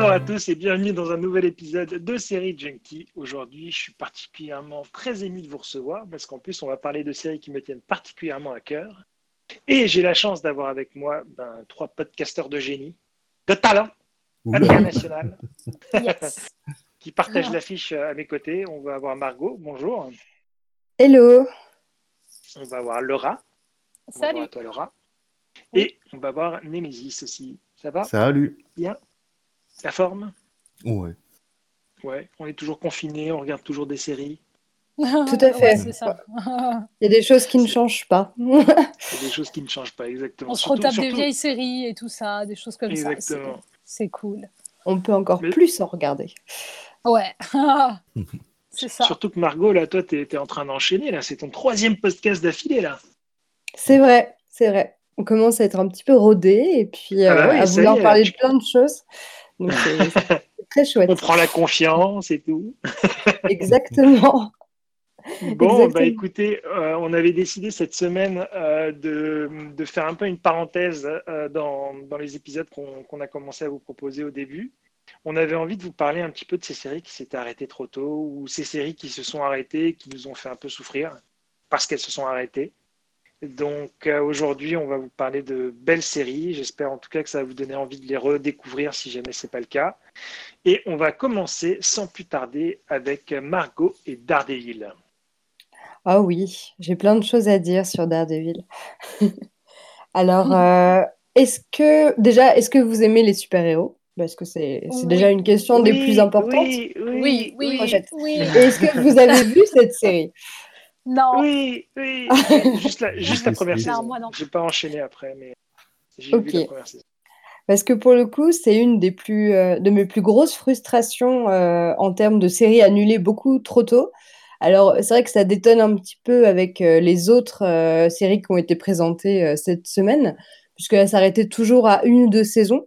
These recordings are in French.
Bonjour à tous et bienvenue dans un nouvel épisode de Série Junkie. Aujourd'hui, je suis particulièrement très ému de vous recevoir parce qu'en plus, on va parler de séries qui me tiennent particulièrement à cœur. Et j'ai la chance d'avoir avec moi ben, trois podcasteurs de génie, de talent international, qui partagent l'affiche à mes côtés. On va avoir Margot, bonjour. Hello. On va avoir Laura. Salut. Bonjour à toi, Laura. Et on va voir Némésis aussi. Ça va? Salut. Bien La forme? Ouais. Ouais, on est toujours confinés, on regarde toujours des séries. Tout à fait. Ouais, ça. Il y a des choses qui ne changent pas. Il y a des choses qui ne changent pas, exactement. On se Surtout- retape des vieilles séries et tout ça, des choses comme ça. Exactement. C'est- C'est cool. On peut encore Mais- plus en regarder. Ouais. c'est ça. Surtout que Margot, là, toi, tu es, en train d'enchaîner. là. C'est ton troisième podcast d'affilée, là. C'est vrai, c'est vrai. On commence à être un petit peu rodé et puis Ah bah euh, à ça vouloir est, parler tu- de plein de choses. Donc c'est très chouette. On prend la confiance et tout. Exactement. Bon, bah écoutez, euh, on avait décidé cette semaine euh, de, de faire un peu une parenthèse euh, dans, dans les épisodes qu'on qu'on a commencé à vous proposer au début. On avait envie de vous parler un petit peu de ces séries qui s'étaient arrêtées trop tôt ou ces séries qui se sont arrêtées, qui nous ont fait un peu souffrir parce qu'elles se sont arrêtées. Donc euh, aujourd'hui, on va vous parler de belles séries. J'espère en tout cas que ça va vous donner envie de les redécouvrir si jamais ce n'est pas le cas. Et on va commencer sans plus tarder avec Margot et Daredevil. Ah oui, j'ai plein de choses à dire sur Daredevil. Alors, euh, est-ce que déjà, est-ce que vous aimez les super-héros? Parce que c'est c'est Oui. déjà une question des plus importantes. Oui, Oui, oui, oui. Est-ce que vous avez vu cette série? Non. Oui, oui. Juste la, juste la Oui, première saison. Non, moi non. J'ai pas enchaîné après, mais j'ai Ok. vu la première saison. Parce que pour le coup, c'est une des plus, euh, de mes plus grosses frustrations euh, en termes de séries annulées beaucoup trop tôt. Alors, c'est vrai que ça détonne un petit peu avec euh, les autres euh, séries qui ont été présentées euh, cette semaine, puisqu'elles s'arrêtaient toujours à une ou deux saisons.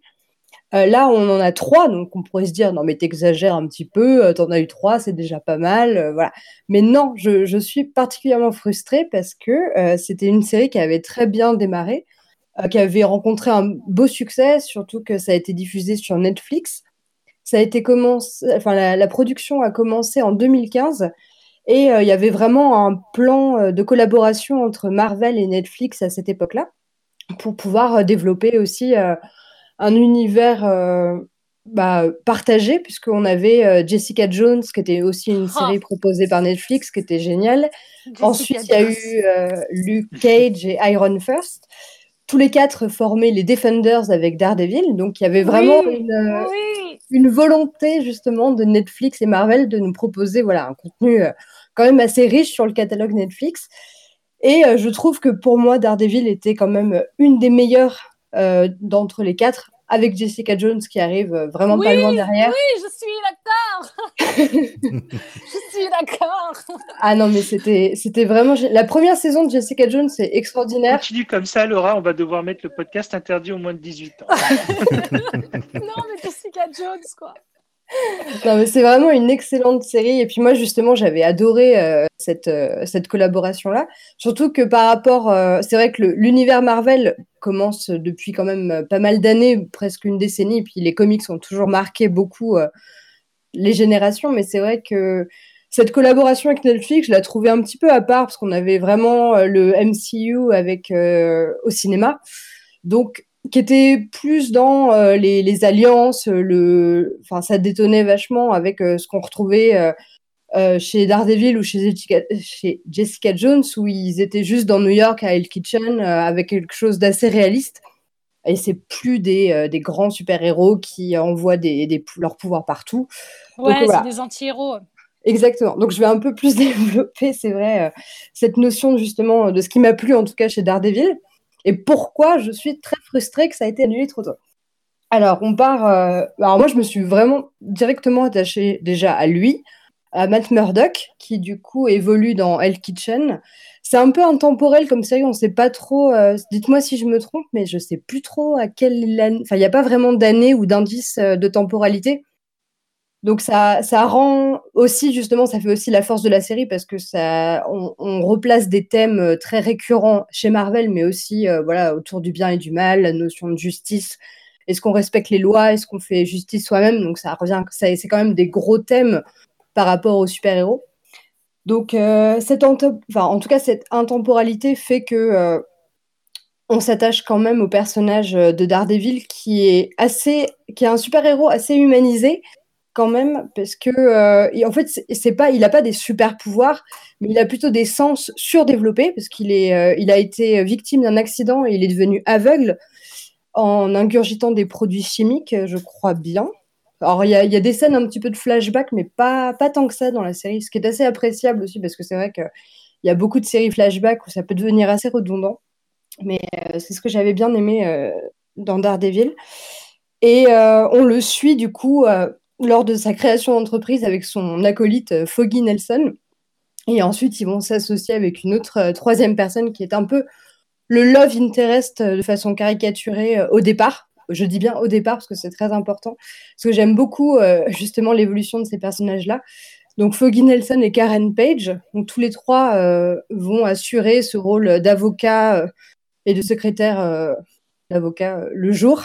Euh, là, on en a trois, donc on pourrait se dire, non mais t'exagères un petit peu, euh, t'en as eu trois, c'est déjà pas mal, euh, voilà. Mais non, je, suis particulièrement frustrée parce que euh, c'était une série qui avait très bien démarré, qui avait rencontré un beau succès, surtout que ça a été diffusé sur Netflix. Ça a été commencé, enfin la, production a commencé en 2015 et il y avait vraiment un plan de collaboration entre Marvel et Netflix à cette époque-là pour pouvoir développer aussi un univers euh, bah, partagé, puisqu'on avait euh, Jessica Jones, qui était aussi une Ah. série proposée par Netflix, qui était géniale. Jessica Ensuite, il y a eu euh, Luke Cage et Iron First. Tous les quatre formaient les Defenders avec Daredevil. Donc, il y avait vraiment Oui, une, Oui. une volonté, justement, de Netflix et Marvel de nous proposer voilà, un contenu quand même assez riche sur le catalogue Netflix. Et je trouve que pour moi, Daredevil était quand même une des meilleures d'entre les quatre, avec Jessica Jones qui arrive euh, vraiment pas loin derrière. Oui, je suis d'accord. je suis d'accord. Ah non, mais c'était c'était vraiment... La première saison de Jessica Jones, c'est extraordinaire. Continue comme ça, Laura, on va devoir mettre le podcast interdit au moins de 18 ans. non, mais Jessica Jones, quoi. Non, mais c'est vraiment une excellente série. Et puis moi, justement, j'avais adoré euh, cette, euh, cette collaboration-là. Surtout que par rapport, euh, c'est vrai que l'univers Marvel commence depuis quand même pas mal d'années, presque une décennie. Et puis les comics ont toujours marqué beaucoup les générations. Mais c'est vrai que cette collaboration avec Netflix, je la trouvais un petit peu à part parce qu'on avait vraiment le MCU avec, au cinéma. Donc, qui était plus dans euh, les, les alliances, euh, le, enfin, ça détonnait vachement avec euh, ce qu'on retrouvait euh, chez Daredevil ou chez Jessica, chez Jessica Jones, où ils étaient juste dans New York à Hell Kitchen avec quelque chose d'assez réaliste. Et c'est plus des, des grands super-héros qui envoient des, des, leurs pouvoirs partout. Ouais, voilà. c'est des anti-héros. Exactement. Donc je vais un peu plus développer, c'est vrai, cette notion justement de ce qui m'a plu en tout cas chez Daredevil et pourquoi je suis très frustrée que ça a été annulé trop tôt. Alors on part. euh, Alors moi je me suis vraiment directement attachée déjà à lui, à Matt Murdock qui du coup évolue dans Hell Kitchen. C'est un peu intemporel comme série, on ne sait pas trop. euh, Dites-moi si je me trompe, mais je sais plus trop à quelle année. Enfin, il n'y a pas vraiment d'année ou d'indice euh, de temporalité. Donc ça, rend aussi, justement, ça fait aussi la force de la série parce que ça, on, replace des thèmes euh, très récurrents chez Marvel, mais aussi euh, voilà, autour du bien et du mal, la notion de justice est-ce qu'on respecte les lois, est-ce qu'on fait justice soi-même? Donc ça revient, c'est quand même des gros thèmes par rapport aux super-héros. Donc cette enfin, en tout cas cette intemporalité fait que on s'attache quand même au personnage de Daredevil qui est assez, qui est un super-héros assez humanisé, quand même parce que euh, en fait c'est pas il a pas des super pouvoirs mais il a plutôt des sens surdéveloppés parce qu'il est euh, il a été victime d'un accident et il est devenu aveugle en ingurgitant des produits chimiques je crois bien. Alors il y a, y a, des scènes un petit peu de flashback mais pas pas tant que ça dans la série ce qui est assez appréciable aussi parce que c'est vrai que il y a beaucoup de séries flashback où ça peut devenir assez redondant. Mais euh, c'est ce que j'avais bien aimé dans Daredevil. Et on le suit du coup lors de sa création d'entreprise avec son acolyte euh, Foggy Nelson. Et ensuite, ils vont s'associer avec une autre euh, troisième personne qui est un peu le love interest euh, de façon caricaturée au départ. Je dis bien au départ parce que c'est très important. Parce que j'aime beaucoup justement l'évolution de ces personnages-là. Donc Foggy Nelson et Karen Page, donc tous les trois vont assurer ce rôle d'avocat et de secrétaire d'avocat le jour.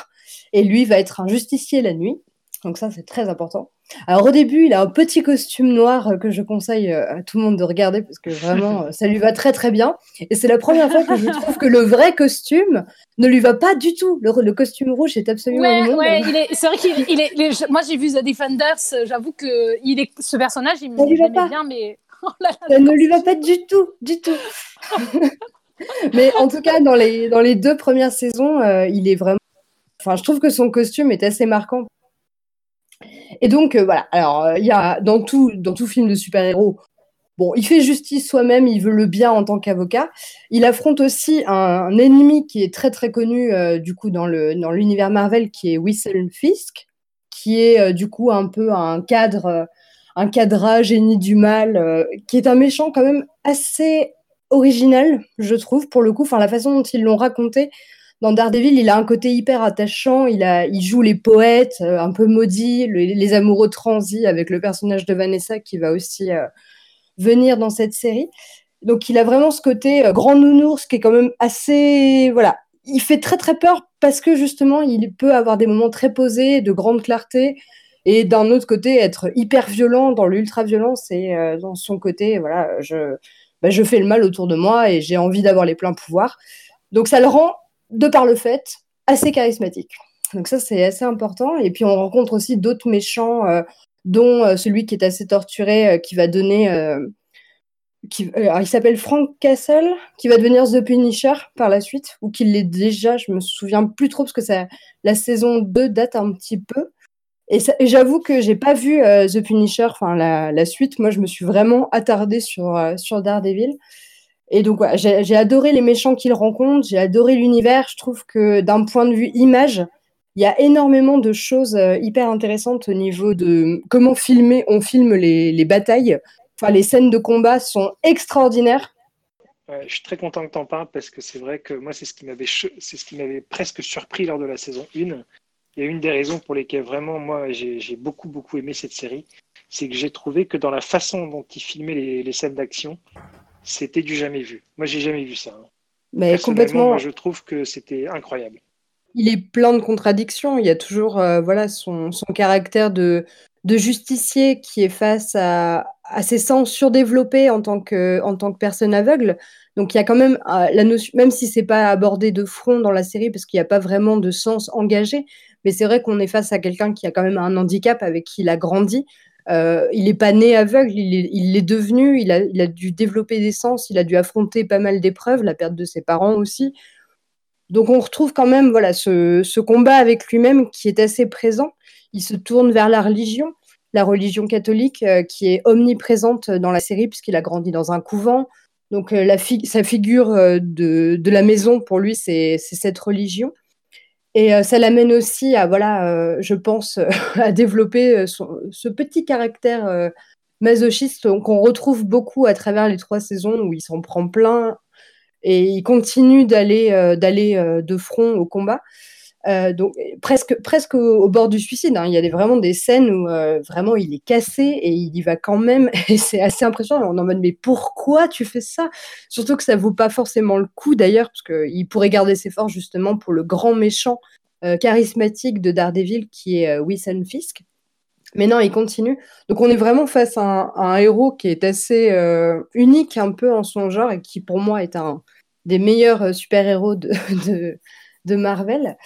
Et lui va être un justicier la nuit. Donc ça, c'est très important. Alors au début, il a un petit costume noir euh, que je conseille euh, à tout le monde de regarder parce que vraiment, euh, ça lui va très très bien. Et c'est la première fois que je trouve que le vrai costume ne lui va pas du tout. Le, costume rouge est absolument ouais, ouais, il est, c'est vrai qu'il est. moi, j'ai vu The Defenders. J'avoue que il est ce personnage, il me bien, mais oh ça ne lui va pas du tout, du tout. mais en tout cas, dans les dans les deux premières saisons, il est vraiment. Enfin, je trouve que son costume est assez marquant et donc, euh, voilà. Alors, euh, il y a dans tout, dans tout film de super-héros, bon, il fait justice soi-même, il veut le bien en tant qu'avocat. Il affronte aussi un, ennemi qui est très, très connu, euh, du coup, dans l'univers dans Marvel, qui est Whistle Fisk, qui est, du coup, un peu un cadre, un cadrage génie du mal, qui est un méchant quand même assez original, je trouve, pour le coup. Enfin, la façon dont ils l'ont raconté, dans Daredevil, il a un côté hyper attachant. Il, joue les poètes, euh, un peu maudits, les amoureux transis avec le personnage de Vanessa qui va aussi euh, venir dans cette série. Donc, il a vraiment ce côté euh, grand nounours qui est quand même assez. Voilà. Il fait très, très peur parce que justement, il peut avoir des moments très posés, de grande clarté. Et d'un autre côté, être hyper violent dans l'ultra-violence et dans son côté, voilà, bah, je fais le mal autour de moi et j'ai envie d'avoir les pleins pouvoirs. Donc, ça le rend de par le fait, assez charismatique. Donc ça, c'est assez important. Et puis on rencontre aussi d'autres méchants, euh, dont euh, celui qui est assez torturé, euh, qui va donner... Qui, il s'appelle Frank Castle, qui va devenir The Punisher par la suite, ou qu'il l'est déjà, je me souviens plus trop, parce que la saison 2 date un petit peu. Et, j'avoue que j'ai pas vu The Punisher, enfin la, la, suite. Moi, je me suis vraiment attardée sur, sur Daredevil. Et donc, j'ai adoré les méchants qu'il rencontre, j'ai adoré l'univers. Je trouve que d'un point de vue image, il y a énormément de choses euh, hyper intéressantes au niveau de comment filmer, on filme les, les batailles. Enfin, les scènes de combat sont extraordinaires. je suis très content que tu en parles parce que c'est vrai que moi, c'est ce qui m'avait c'est ce qui m'avait presque surpris lors de la saison 1. Et une des raisons pour lesquelles vraiment, moi, j'ai beaucoup, beaucoup aimé cette série, c'est que j'ai trouvé que dans la façon dont il filmait les, les scènes d'action, c'était du jamais vu. Moi, j'ai jamais vu ça. Hein. Mais complètement. Moi, je trouve que c'était incroyable. Il est plein de contradictions. Il y a toujours euh, voilà son, son, caractère de, de justicier qui est face à, à, ses sens surdéveloppés en tant que, en tant que personne aveugle. Donc il y a quand même euh, la notion, même si c'est pas abordé de front dans la série parce qu'il n'y a pas vraiment de sens engagé, mais c'est vrai qu'on est face à quelqu'un qui a quand même un handicap avec qui il a grandi. Euh, il n'est pas né aveugle, il l'est devenu, il a, dû développer des sens, il a dû affronter pas mal d'épreuves, la perte de ses parents aussi. Donc on retrouve quand même voilà, ce, combat avec lui-même qui est assez présent. Il se tourne vers la religion, la religion catholique euh, qui est omniprésente dans la série puisqu'il a grandi dans un couvent. Donc euh, sa figure de, la maison pour lui, c'est cette religion. Et euh, ça l'amène aussi à, voilà, euh, je pense, à développer euh, ce petit caractère masochiste qu'on retrouve beaucoup à travers les trois saisons où il s'en prend plein et il continue d'aller de front au combat. Donc presque presque au, bord du suicide. Hein. Il y a vraiment des scènes où vraiment il est cassé et il y va quand même. Et c'est assez impressionnant. On est en mode mais pourquoi tu fais ça? Surtout que ça vaut pas forcément le coup d'ailleurs parce qu'il pourrait garder ses forces justement pour le grand méchant charismatique de Daredevil qui est Wilson Fisk. Mais non, il continue. Donc on est vraiment face à un, héros qui est assez unique un peu en son genre et qui pour moi est un des meilleurs super-héros de, Marvel.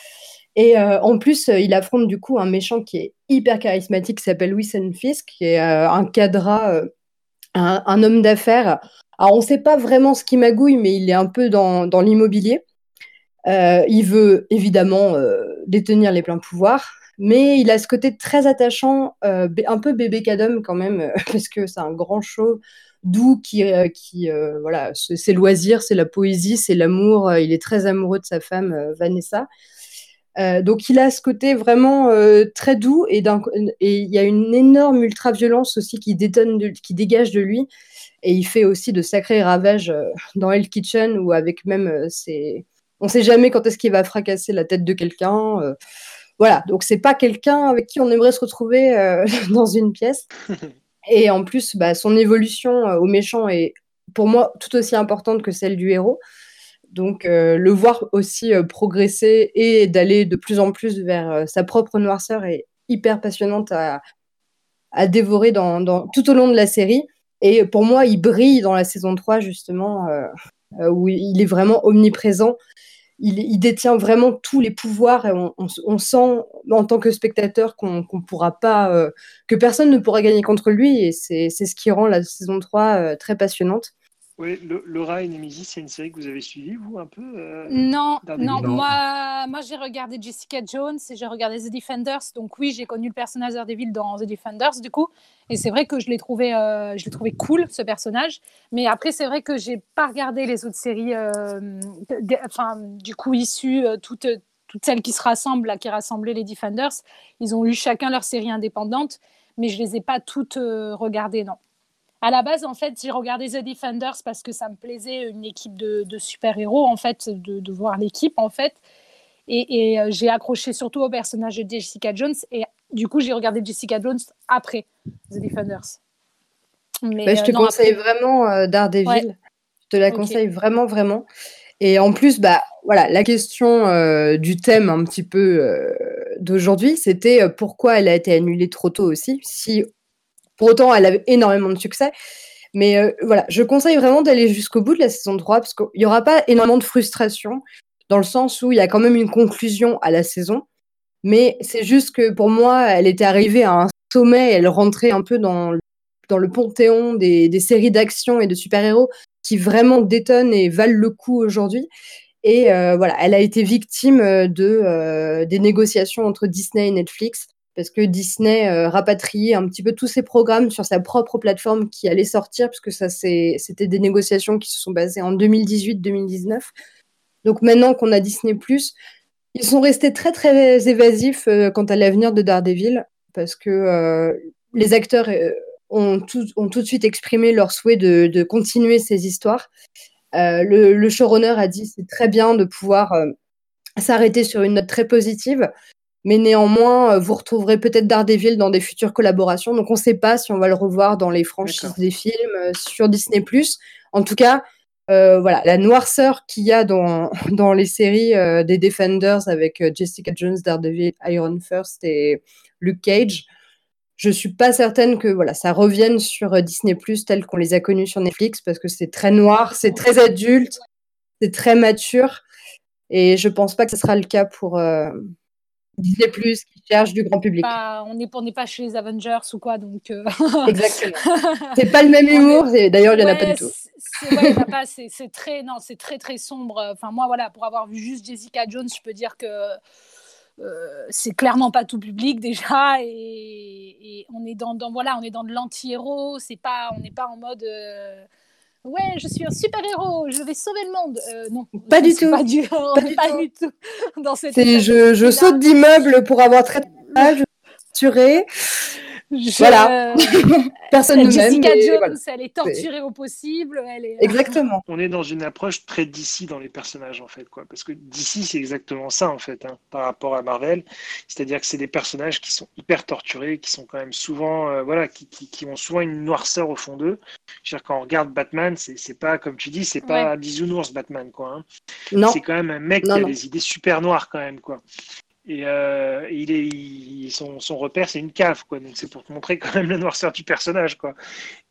Et en plus, il affronte du coup un méchant qui est hyper charismatique, qui s'appelle Wilson Fisk, qui est un cadra, un, homme d'affaires. Alors, on ne sait pas vraiment ce qui magouille, mais il est un peu dans, dans l'immobilier. il veut évidemment détenir les pleins pouvoirs, mais il a ce côté très attachant, un peu bébé cadom quand même, parce que c'est un grand show doux qui, qui voilà, c'est loisirs, c'est la poésie, c'est l'amour. il est très amoureux de sa femme Vanessa. Euh, donc il a ce côté vraiment euh, très doux et il y a une énorme ultra-violence aussi qui détonne, qui dégage de lui. Et il fait aussi de sacrés ravages euh, dans Hell Kitchen ou avec même ses... On ne sait jamais quand est-ce qu'il va fracasser la tête de quelqu'un. voilà, donc c'est pas quelqu'un avec qui on aimerait se retrouver dans une pièce. Et en plus, bah, son évolution au méchant est pour moi tout aussi importante que celle du héros. Donc, euh, le voir aussi euh, progresser et d'aller de plus en plus vers euh, sa propre noirceur est hyper passionnante à, dévorer tout au long de la série. Et pour moi, il brille dans la saison 3, justement, où il est vraiment omniprésent. Il, détient vraiment tous les pouvoirs et on, sent en tant que spectateur qu'on pourra pas, que personne ne pourra gagner contre lui. Et c'est ce qui rend la saison 3 très passionnante. Oui, Laura et Nemesis, c'est une série que vous avez suivie, vous, un peu euh, non, non, moi, moi j'ai regardé Jessica Jones et j'ai regardé The Defenders. Donc oui, j'ai connu le personnage d'Ardeville dans The Defenders, du coup. Et c'est vrai que je l'ai trouvé, euh, je trouvé cool, ce personnage. Mais après, c'est vrai que j'ai pas regardé les autres séries, euh, enfin, du coup, issues, toutes, toutes celles qui se rassemblent, là, qui rassemblaient les Defenders. Ils ont eu chacun leur série indépendante, mais je les ai pas toutes regardées, non à la base, en fait, j'ai regardé The Defenders parce que ça me plaisait, une équipe de, super-héros, en fait, de, voir l'équipe, en fait. Et, euh, j'ai accroché surtout au personnage de Jessica Jones. Et du coup, j'ai regardé Jessica Jones après The Defenders. Mais, bah, je euh, te conseille vraiment euh, Daredevil. Je te la conseille vraiment, vraiment. Et en plus, bah, voilà, la question du thème un petit peu d'aujourd'hui, c'était pourquoi elle a été annulée trop tôt aussi. Si pour autant, elle avait énormément de succès. Mais euh, voilà, je conseille vraiment d'aller jusqu'au bout de la saison 3 parce qu'il n'y aura pas énormément de frustration dans le sens où il y a quand même une conclusion à la saison. Mais c'est juste que pour moi, elle était arrivée à un sommet, elle rentrait un peu dans, dans le panthéon des, séries d'action et de super-héros qui vraiment détonnent et valent le coup aujourd'hui. Et euh, voilà, elle a été victime de, euh, des négociations entre Disney et Netflix parce que Disney euh, rapatriait un petit peu tous ses programmes sur sa propre plateforme qui allait sortir, puisque ça c'était des négociations qui se sont basées en 2018-2019. Donc maintenant qu'on a Disney ils sont restés très très évasifs euh, quant à l'avenir de Daredevil, parce que euh, les acteurs ont tout, ont, tout, de suite exprimé leur souhait de, de continuer ces histoires. Le, le, showrunner a dit c'est très bien de pouvoir s'arrêter sur une note très positive, mais néanmoins, euh, vous retrouverez peut-être Daredevil dans des futures collaborations. Donc, on ne sait pas si on va le revoir dans les franchises des films, euh, sur Disney+. En tout cas, euh, voilà, la noirceur qu'il y a dans, dans les séries des Defenders avec Jessica Jones, Daredevil, Iron First et Luke Cage, je ne suis pas certaine que voilà, ça revienne sur Disney+, tel qu'on les a connus sur Netflix, parce que c'est très noir, c'est très adulte, c'est très mature. Et je ne pense pas que ce sera le cas pour, Disney Plus qui cherche du grand public. on n'est pas chez les Avengers ou quoi, donc. Euh, Exactement. c'est pas le même humour. D'ailleurs, il n'y en a pas du tout. C'est très, non, c'est très très sombre. Enfin, moi, voilà, pour avoir vu juste Jessica Jones, je peux dire que euh, c'est clairement pas tout public déjà, et, on est dans, voilà, on est dans de l'anti-héros. C'est pas, on n'est pas en mode. Euh, ouais, je suis un super héros, je vais sauver le monde. Euh, non, pas du tout. Pas du, pas, du, pas du, tout. dans cette. Je, je saute d'immeuble pour avoir très je voilà. Personne ne Jessica Jones, elle est torturée au possible. Elle est... Exactement. On est dans une approche très d'ici dans les personnages, en fait. Quoi. Parce que d'ici, c'est exactement ça, en fait, hein, par rapport à Marvel. C'est-à-dire que c'est des personnages qui sont hyper torturés, qui sont quand même souvent, euh, voilà, qui, qui, ont souvent une noirceur au fond d'eux. Quand on regarde Batman, c'est pas, comme tu dis, c'est pas bisounours Batman, quoi. Hein. C'est quand même un mec qui a des idées super noires, quand même, quoi. Et, euh, il est, son, repère, c'est une cave, quoi. Donc c'est pour te montrer quand même la noirceur du personnage, quoi.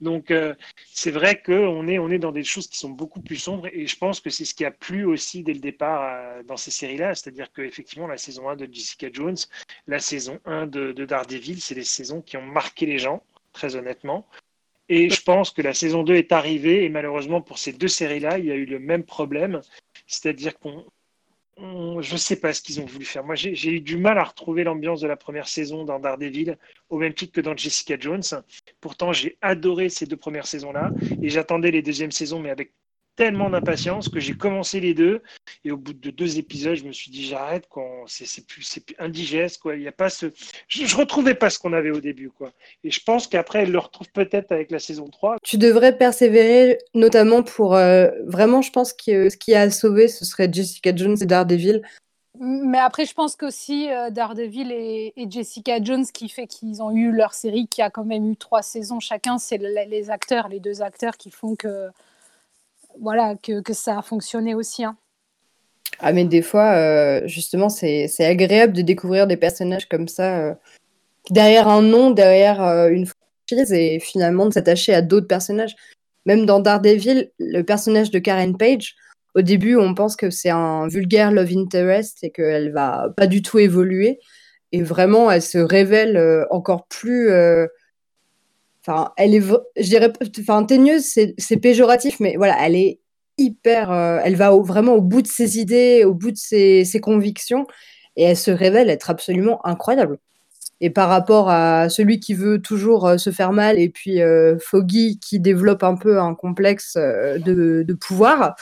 Donc euh, c'est vrai qu'on est, on est dans des choses qui sont beaucoup plus sombres, et je pense que c'est ce qui a plu aussi dès le départ euh, dans ces séries-là, c'est-à-dire qu'effectivement la saison 1 de Jessica Jones, la saison 1 de, de Daredevil, c'est des saisons qui ont marqué les gens, très honnêtement. Et je pense que la saison 2 est arrivée, et malheureusement pour ces deux séries-là, il y a eu le même problème, c'est-à-dire qu'on je ne sais pas ce qu'ils ont voulu faire. Moi, j'ai eu du mal à retrouver l'ambiance de la première saison dans Daredevil, au même titre que dans Jessica Jones. Pourtant, j'ai adoré ces deux premières saisons-là et j'attendais les deuxièmes saisons, mais avec tellement d'impatience que j'ai commencé les deux et au bout de deux épisodes, je me suis dit j'arrête quand c'est plus c'est plus indigeste quoi. Il y a pas ce je, je retrouvais pas ce qu'on avait au début quoi. Et je pense qu'après elle le retrouve peut-être avec la saison 3. Tu devrais persévérer notamment pour euh, vraiment je pense que ce qui a sauvé ce serait Jessica Jones et Daredevil. Mais après, je pense qu'aussi euh, Daredevil et, Jessica Jones, qui fait qu'ils ont eu leur série qui a quand même eu trois saisons chacun, c'est les acteurs, les deux acteurs qui font que voilà, que, que, ça a fonctionné aussi. Hein. Ah, mais des fois, euh, justement, c'est agréable de découvrir des personnages comme ça, euh, derrière un nom, derrière euh, une franchise, et finalement de s'attacher à d'autres personnages. Même dans Daredevil, le personnage de Karen Page, au début, on pense que c'est un vulgaire love interest et qu'elle va pas du tout évoluer. Et vraiment, elle se révèle encore plus Enfin, elle est, je dirais, enfin, teigneuse, c'est péjoratif, mais voilà, elle est hyper, euh, elle va vraiment au bout de ses idées, au bout de ses, convictions, et elle se révèle être absolument incroyable. Et par rapport à celui qui veut toujours euh, se faire mal, et puis euh, Foggy qui développe un peu un complexe de, pouvoir,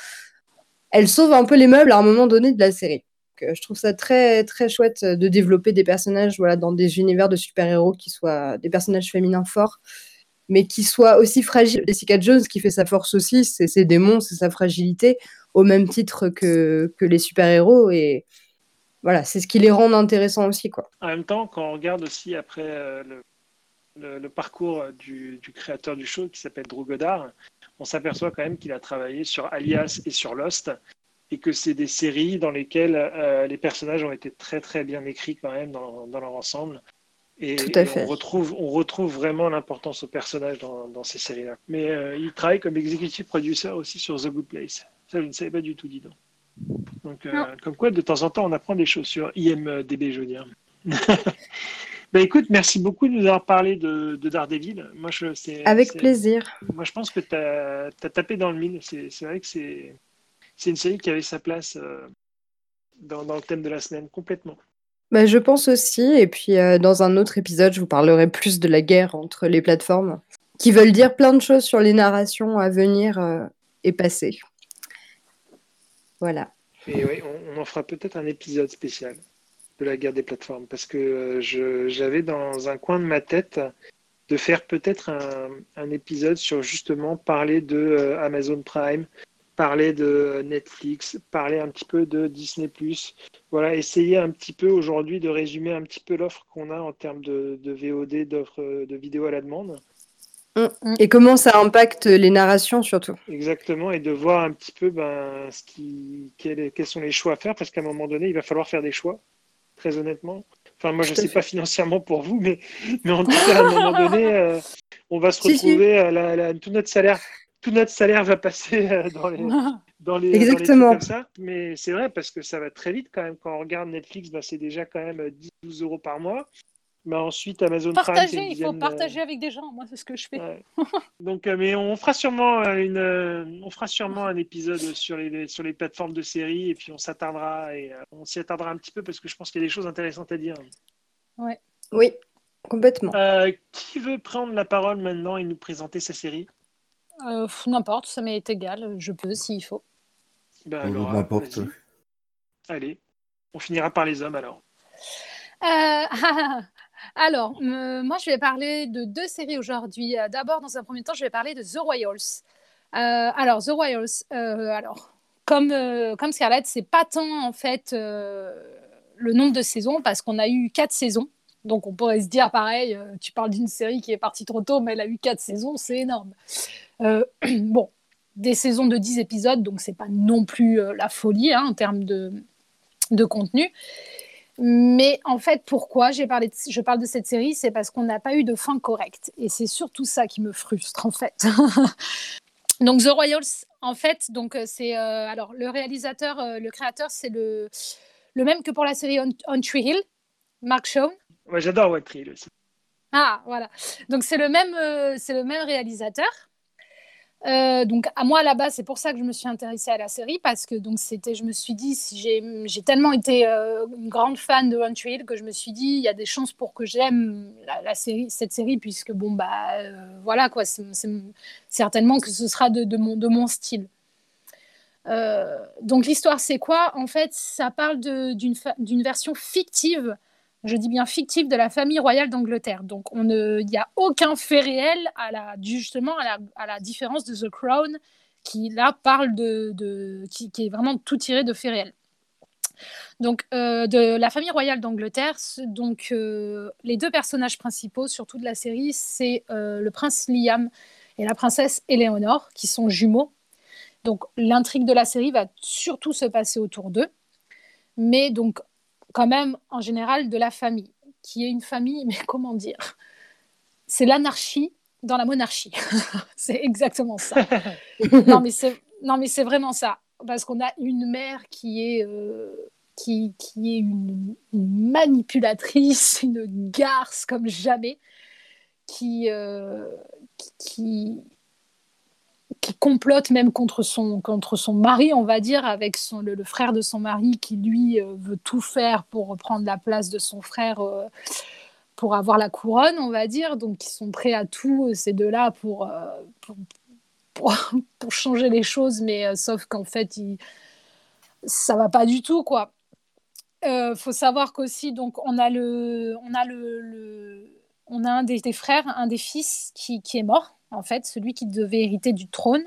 elle sauve un peu les meubles à un moment donné de la série. je trouve ça très très chouette de développer des personnages voilà, dans des univers de super-héros qui soient des personnages féminins forts mais qui soit aussi fragile. Jessica Jones, qui fait sa force aussi, c'est ses démons, c'est sa fragilité, au même titre que, que les super-héros. Et voilà, c'est ce qui les rend intéressants aussi. Quoi. En même temps, quand on regarde aussi après euh, le, parcours du, créateur du show, qui s'appelle Drew Goddard, on s'aperçoit quand même qu'il a travaillé sur Alias et sur Lost. Et que c'est des séries dans lesquelles euh, les personnages ont été très très bien écrits quand même dans leur ensemble. Et, on, retrouve, on retrouve vraiment l'importance au personnage dans, ces séries-là. Mais euh, il travaille comme executive producer aussi sur The Good Place. Ça, je ne savais pas du tout, dis donc. Donc, euh, comme quoi, de temps en temps, on apprend des choses sur IMDB, je veux dire. bah, écoute, merci beaucoup de nous avoir parlé de, Daredevil. Moi, je, Avec plaisir. Moi, je pense que tu as, tapé dans le mille. C'est vrai que c'est une série qui avait sa place euh, dans, dans le thème de la semaine, complètement. Bah, je pense aussi et puis, euh, dans un autre épisode, je vous parlerai plus de la guerre entre les plateformes, qui veulent dire plein de choses sur les narrations à venir, euh, et passées. Voilà. Oui, on en fera peut-être un épisode spécial de la guerre des plateformes parce que, euh, j'avais dans un coin de ma tête de faire peut-être un un épisode sur justement parler de, Amazon Prime, parler de Netflix, parler un petit peu de Disney+. Voilà, essayer un petit peu aujourd'hui de résumer un petit peu l'offre qu'on a en termes de, VOD, d'offres de vidéos à la demande. Mm, mm. Et comment ça impacte les narrations surtout. Exactement, et de voir un petit peu ben, ce qui, quels, sont les choix à faire, parce qu'à un moment donné, il va falloir faire des choix, très honnêtement. Enfin, moi, je ne sais pas financièrement pour vous, mais, mais en tout cas, à un moment donné, euh, on va se retrouver à la, tout notre salaire tout notre salaire va passer euh, dans les, dans les, Exactement. comme ça. Mais c'est vrai parce que ça va très vite quand même. Quand on regarde Netflix, bah, c'est déjà quand même 10-12 euros par mois. Mais ensuite, Amazon partager, Prime, il faut partager avec des gens. Moi, c'est ce que je fais. Donc, euh, mais on fera sûrement une, on fera sûrement un épisode sur les sur les plateformes de séries et puis on s'attardera et euh, on s'y attardera un petit peu parce que je pense qu'il y a des choses intéressantes à dire. Ouais. Oui, complètement. qui veut prendre la parole maintenant et nous présenter sa série? Euh, n'importe, ça m'est égal, je peux s'il faut. Ben N'importe. Allez, on finira par les hommes alors. Euh, alors, moi je vais parler de deux séries aujourd'hui. Euh, d'abord, dans un premier temps, je vais parler de The Royals. alors, The Royals, alors, comme, comme Scarlett, c'est pas tant en fait le nombre de saisons parce qu'on a eu quatre saisons. Donc on pourrait se dire pareil, tu parles d'une série qui est partie trop tôt, mais elle a eu quatre saisons, c'est énorme. Euh, bon, des saisons de 10 épisodes, donc c'est pas non plus euh, la folie hein, en termes de, contenu. Mais en fait, pourquoi j'ai je parle de cette série C'est parce qu'on n'a pas eu de fin correcte. Et c'est surtout ça qui me frustre, en fait. donc, The Royals, en fait, donc c'est alors le réalisateur, le créateur, c'est le, le même que pour la série On, Tree Hill, Mark Shawn. J'adore Hill aussi. Ah, voilà. Donc, c'est le, même, c'est le même réalisateur. Euh, donc à moi là-bas, c'est pour ça que je me suis intéressée à la série parce que donc c'était, je me suis dit, si j'ai tellement été euh, une grande fan de One que je me suis dit, il y a des chances pour que j'aime la, série, cette série puisque bon bah euh, voilà quoi, c'est certainement que ce sera de, mon, de mon style. donc l'histoire c'est quoi? En fait, ça parle d'une version fictive je dis bien fictive, de la famille royale d'Angleterre. Donc, il n'y a aucun fait réel, à la, justement, à la, différence de The Crown, qui là parle de, qui, est vraiment tout tiré de faits réels. Donc, euh, de la famille royale d'Angleterre, donc euh, les deux personnages principaux, surtout de la série, c'est euh, le prince Liam et la princesse Eleanor, qui sont jumeaux. Donc, l'intrigue de la série va surtout se passer autour d'eux. Mais donc, quand même en général de la famille, qui est une famille, mais comment dire C'est l'anarchie dans la monarchie. c'est exactement ça. non, mais c'est non, mais c'est vraiment ça, parce qu'on a une mère qui est euh, qui, qui, est une, manipulatrice, une garce comme jamais, qui, euh, qui, qui complote même contre son, contre son mari, on va dire, avec son, le, frère de son mari qui, lui, euh, veut tout faire pour reprendre la place de son frère euh, pour avoir la couronne, on va dire. Donc, ils sont prêts à tout, euh, ces deux-là, pour, pour, pour, changer les choses, mais sauf qu'en fait, il, ça va pas du tout, quoi. Faut savoir qu'aussi, donc, on a le, on a le, on a un des, des, frères, un des fils qui, qui est mort en fait, celui qui devait hériter du trône.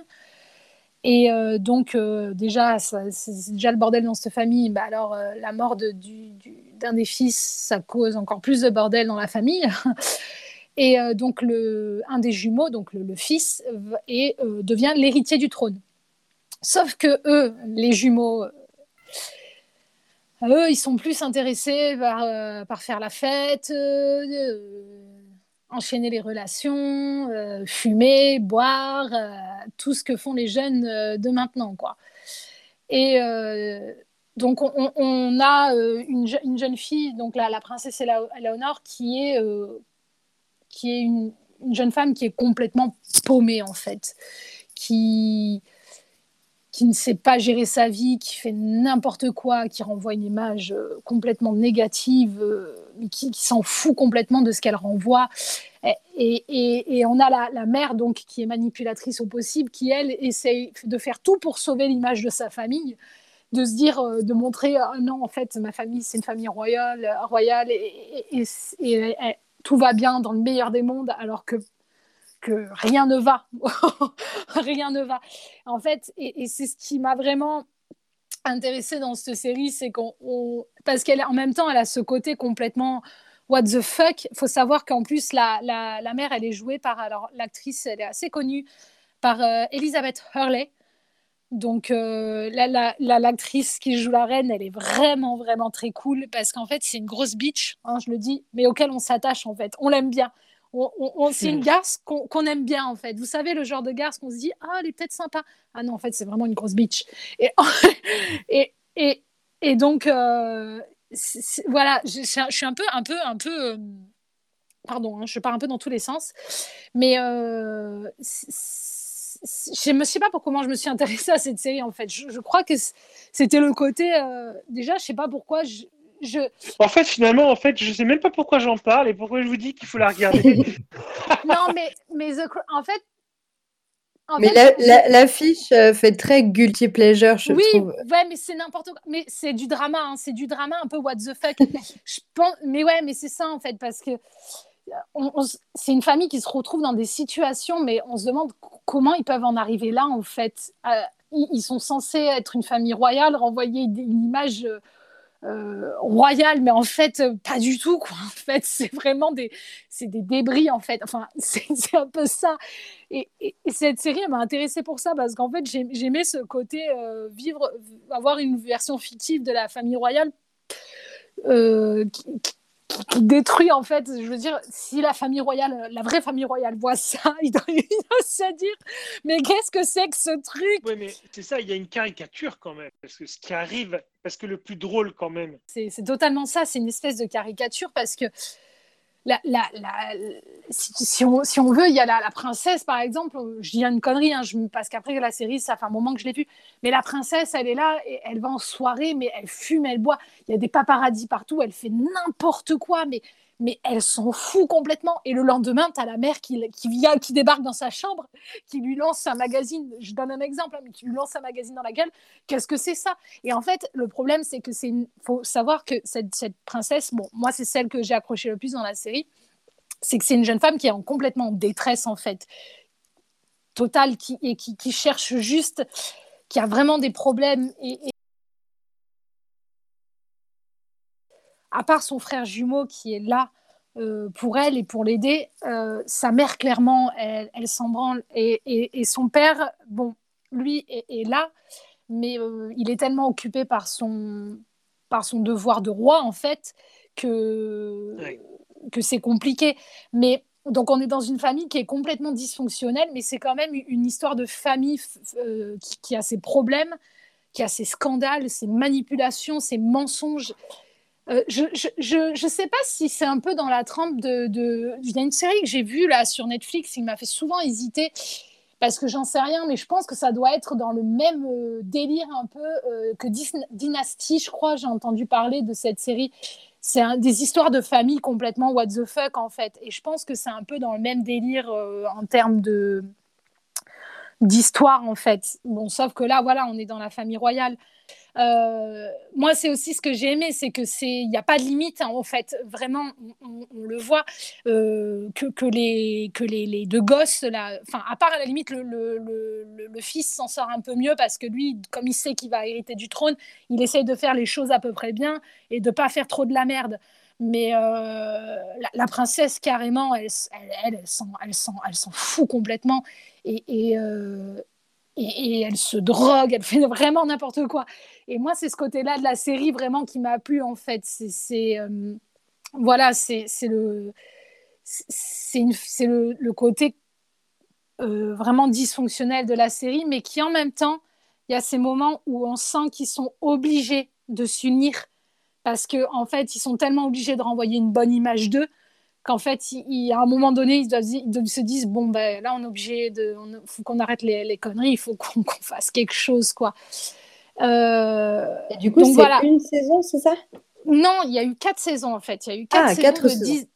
Et euh, donc, euh, déjà, c'est déjà le bordel dans cette famille. Bah, alors, euh, la mort d'un de, des fils, ça cause encore plus de bordel dans la famille. Et donc, le, un des jumeaux, donc le, fils, et, devient l'héritier du trône. Sauf que eux, les jumeaux, eux, ils sont plus intéressés par, par faire la fête enchaîner les relations, euh, fumer, boire, euh, tout ce que font les jeunes euh, de maintenant, quoi. Et donc on, a une, jeune fille, donc la, la princesse Eleanor, qui est qui est une, une, jeune femme qui est complètement paumée en fait, qui qui ne sait pas gérer sa vie, qui fait n'importe quoi, qui renvoie une image euh, complètement négative, euh, qui, s'en fout complètement de ce qu'elle renvoie. Et, et, on a la, mère donc qui est manipulatrice au possible, qui elle essaie de faire tout pour sauver l'image de sa famille, de se dire, euh, de montrer non en fait ma famille c'est une famille royale, royale et, et tout va bien dans le meilleur des mondes, alors que que rien ne va. rien ne va. En fait, et, c'est ce qui m'a vraiment intéressée dans cette série, c'est qu'on. Parce qu'elle, même temps, elle a ce côté complètement. What the fuck faut savoir qu'en plus, la, la, la, mère, elle est jouée par. Alors, l'actrice, elle est assez connue, par euh, Elizabeth Hurley. Donc, euh, l'actrice qui joue la reine, elle est vraiment, vraiment très cool parce qu'en fait, c'est une grosse bitch, hein, je le dis, mais auquel on s'attache en fait. On l'aime bien c'est une garce qu'on aime bien en fait. Vous savez le genre de garce qu'on se dit ah elle est peut-être sympa. Ah non en fait c'est vraiment une grosse bitch. Et et, et, et donc euh, voilà je, suis un peu un peu un peu euh, pardon hein, je pars un peu dans tous les sens mais euh, je ne sais pas pour comment je me suis intéressée à cette série en fait. Je, je crois que c'était le côté déjà je sais pas pourquoi je, en fait, finalement, en fait, je sais même pas pourquoi j'en parle et pourquoi je vous dis qu'il faut la regarder. non, mais, mais en fait. mais l'affiche euh, fait très guilty pleasure, je oui, trouve. Oui, ouais, mais c'est n'importe quoi. Mais c'est du drama, hein. c'est du drama un peu what the fuck. je pense... Mais ouais, mais c'est ça en fait, parce que c'est une famille qui se retrouve dans des situations, mais on se demande comment ils peuvent en arriver là en fait. Euh, ils, sont censés être une famille royale, renvoyer une image. Euh, euh, royal, mais en fait, euh, pas du tout. Quoi. En fait, c'est vraiment des, des débris, en fait. Enfin, c'est un peu ça. Et, cette série, m'a intéressée pour ça, parce qu'en fait, j'aimais ce côté euh, vivre, avoir une version fictive de la famille royale qui, qui détruit en fait. Je veux dire, si la famille royale, la vraie famille royale voit ça, il doit, se dire mais qu'est-ce que c'est que ce truc? Oui, mais c'est ça, il y a une caricature quand même. Parce que ce qui arrive, parce que le plus drôle quand même. C'est totalement ça, c'est une espèce de caricature parce que si, on, veut, il y a la, princesse, par exemple. Je dis une connerie, hein, parce qu'après la série, ça fait un moment que je l'ai vue. Mais la princesse, elle est là et elle va en soirée, mais elle fume, elle boit. Il y a des paparazzis partout, elle fait n'importe quoi. Mais mais elle s'en fout complètement. Et le lendemain, tu as la mère qui, vient, qui débarque dans sa chambre, qui lui lance un magazine, je donne un exemple, hein, mais qui lui lance un magazine dans la gueule. Qu'est-ce que c'est ça? Et en fait, le problème, c'est que c'est faut savoir que cette, princesse, bon, moi, c'est celle que j'ai accrochée le plus dans la série, c'est que c'est une jeune femme qui est en, complètement en détresse, en fait, totale, qui, et qui cherche juste, qui a vraiment des problèmes. et, à part son frère jumeau qui est là euh, pour elle et pour l'aider, euh, sa mère, clairement, elle, s'en branle. Et, son père, bon, lui est, là, mais euh, il est tellement occupé par son, par son devoir de roi, en fait, que, que c'est compliqué. Mais donc, on est dans une famille qui est complètement dysfonctionnelle, mais c'est quand même une histoire de famille qui, qui a ses problèmes, qui a ses scandales, ses manipulations, ses mensonges. Euh, je ne sais pas si c'est un peu dans la trempe de. Il y a une série que j'ai vue là sur Netflix, il m'a fait souvent hésiter parce que j'en sais rien, mais je pense que ça doit être dans le même euh, délire un peu euh, que Dynasty, je crois, j'ai entendu parler de cette série. C'est des histoires de famille complètement what the fuck en fait. Et je pense que c'est un peu dans le même délire en termes de d'histoire en fait. Bon, sauf que là, voilà, on est dans la famille royale. Euh, moi, c'est aussi ce que j'ai aimé, c'est que c'est, il n'y a pas de limite hein, en fait. Vraiment, on, le voit euh, que, les que les, les deux gosses là, enfin, à part à la limite le, le, le, le fils s'en sort un peu mieux parce que lui, comme il sait qu'il va hériter du trône, il essaye de faire les choses à peu près bien et de pas faire trop de la merde. Mais euh, la, princesse, carrément, elle, elle, elle, elle s'en fout complètement. Et, et, et, elle se drogue, elle fait vraiment n'importe quoi. Et moi, c'est ce côté-là de la série vraiment qui m'a plu en fait. C'est euh, voilà, c'est le c'est le, côté euh, vraiment dysfonctionnel de la série, mais qui en même temps, il y a ces moments où on sent qu'ils sont obligés de s'unir parce qu'en en fait, ils sont tellement obligés de renvoyer une bonne image d'eux qu'en fait, il, à un moment donné, ils, doivent, ils, se disent bon, ben, là, on est obligé de. Il faut qu'on arrête les, les, conneries, il faut qu'on fasse quelque chose, quoi. Euh, Et du coup, c'est une saison, c'est ça? Non, il y a eu quatre saisons, en fait. Il y a eu quatre ah, saisons quatre de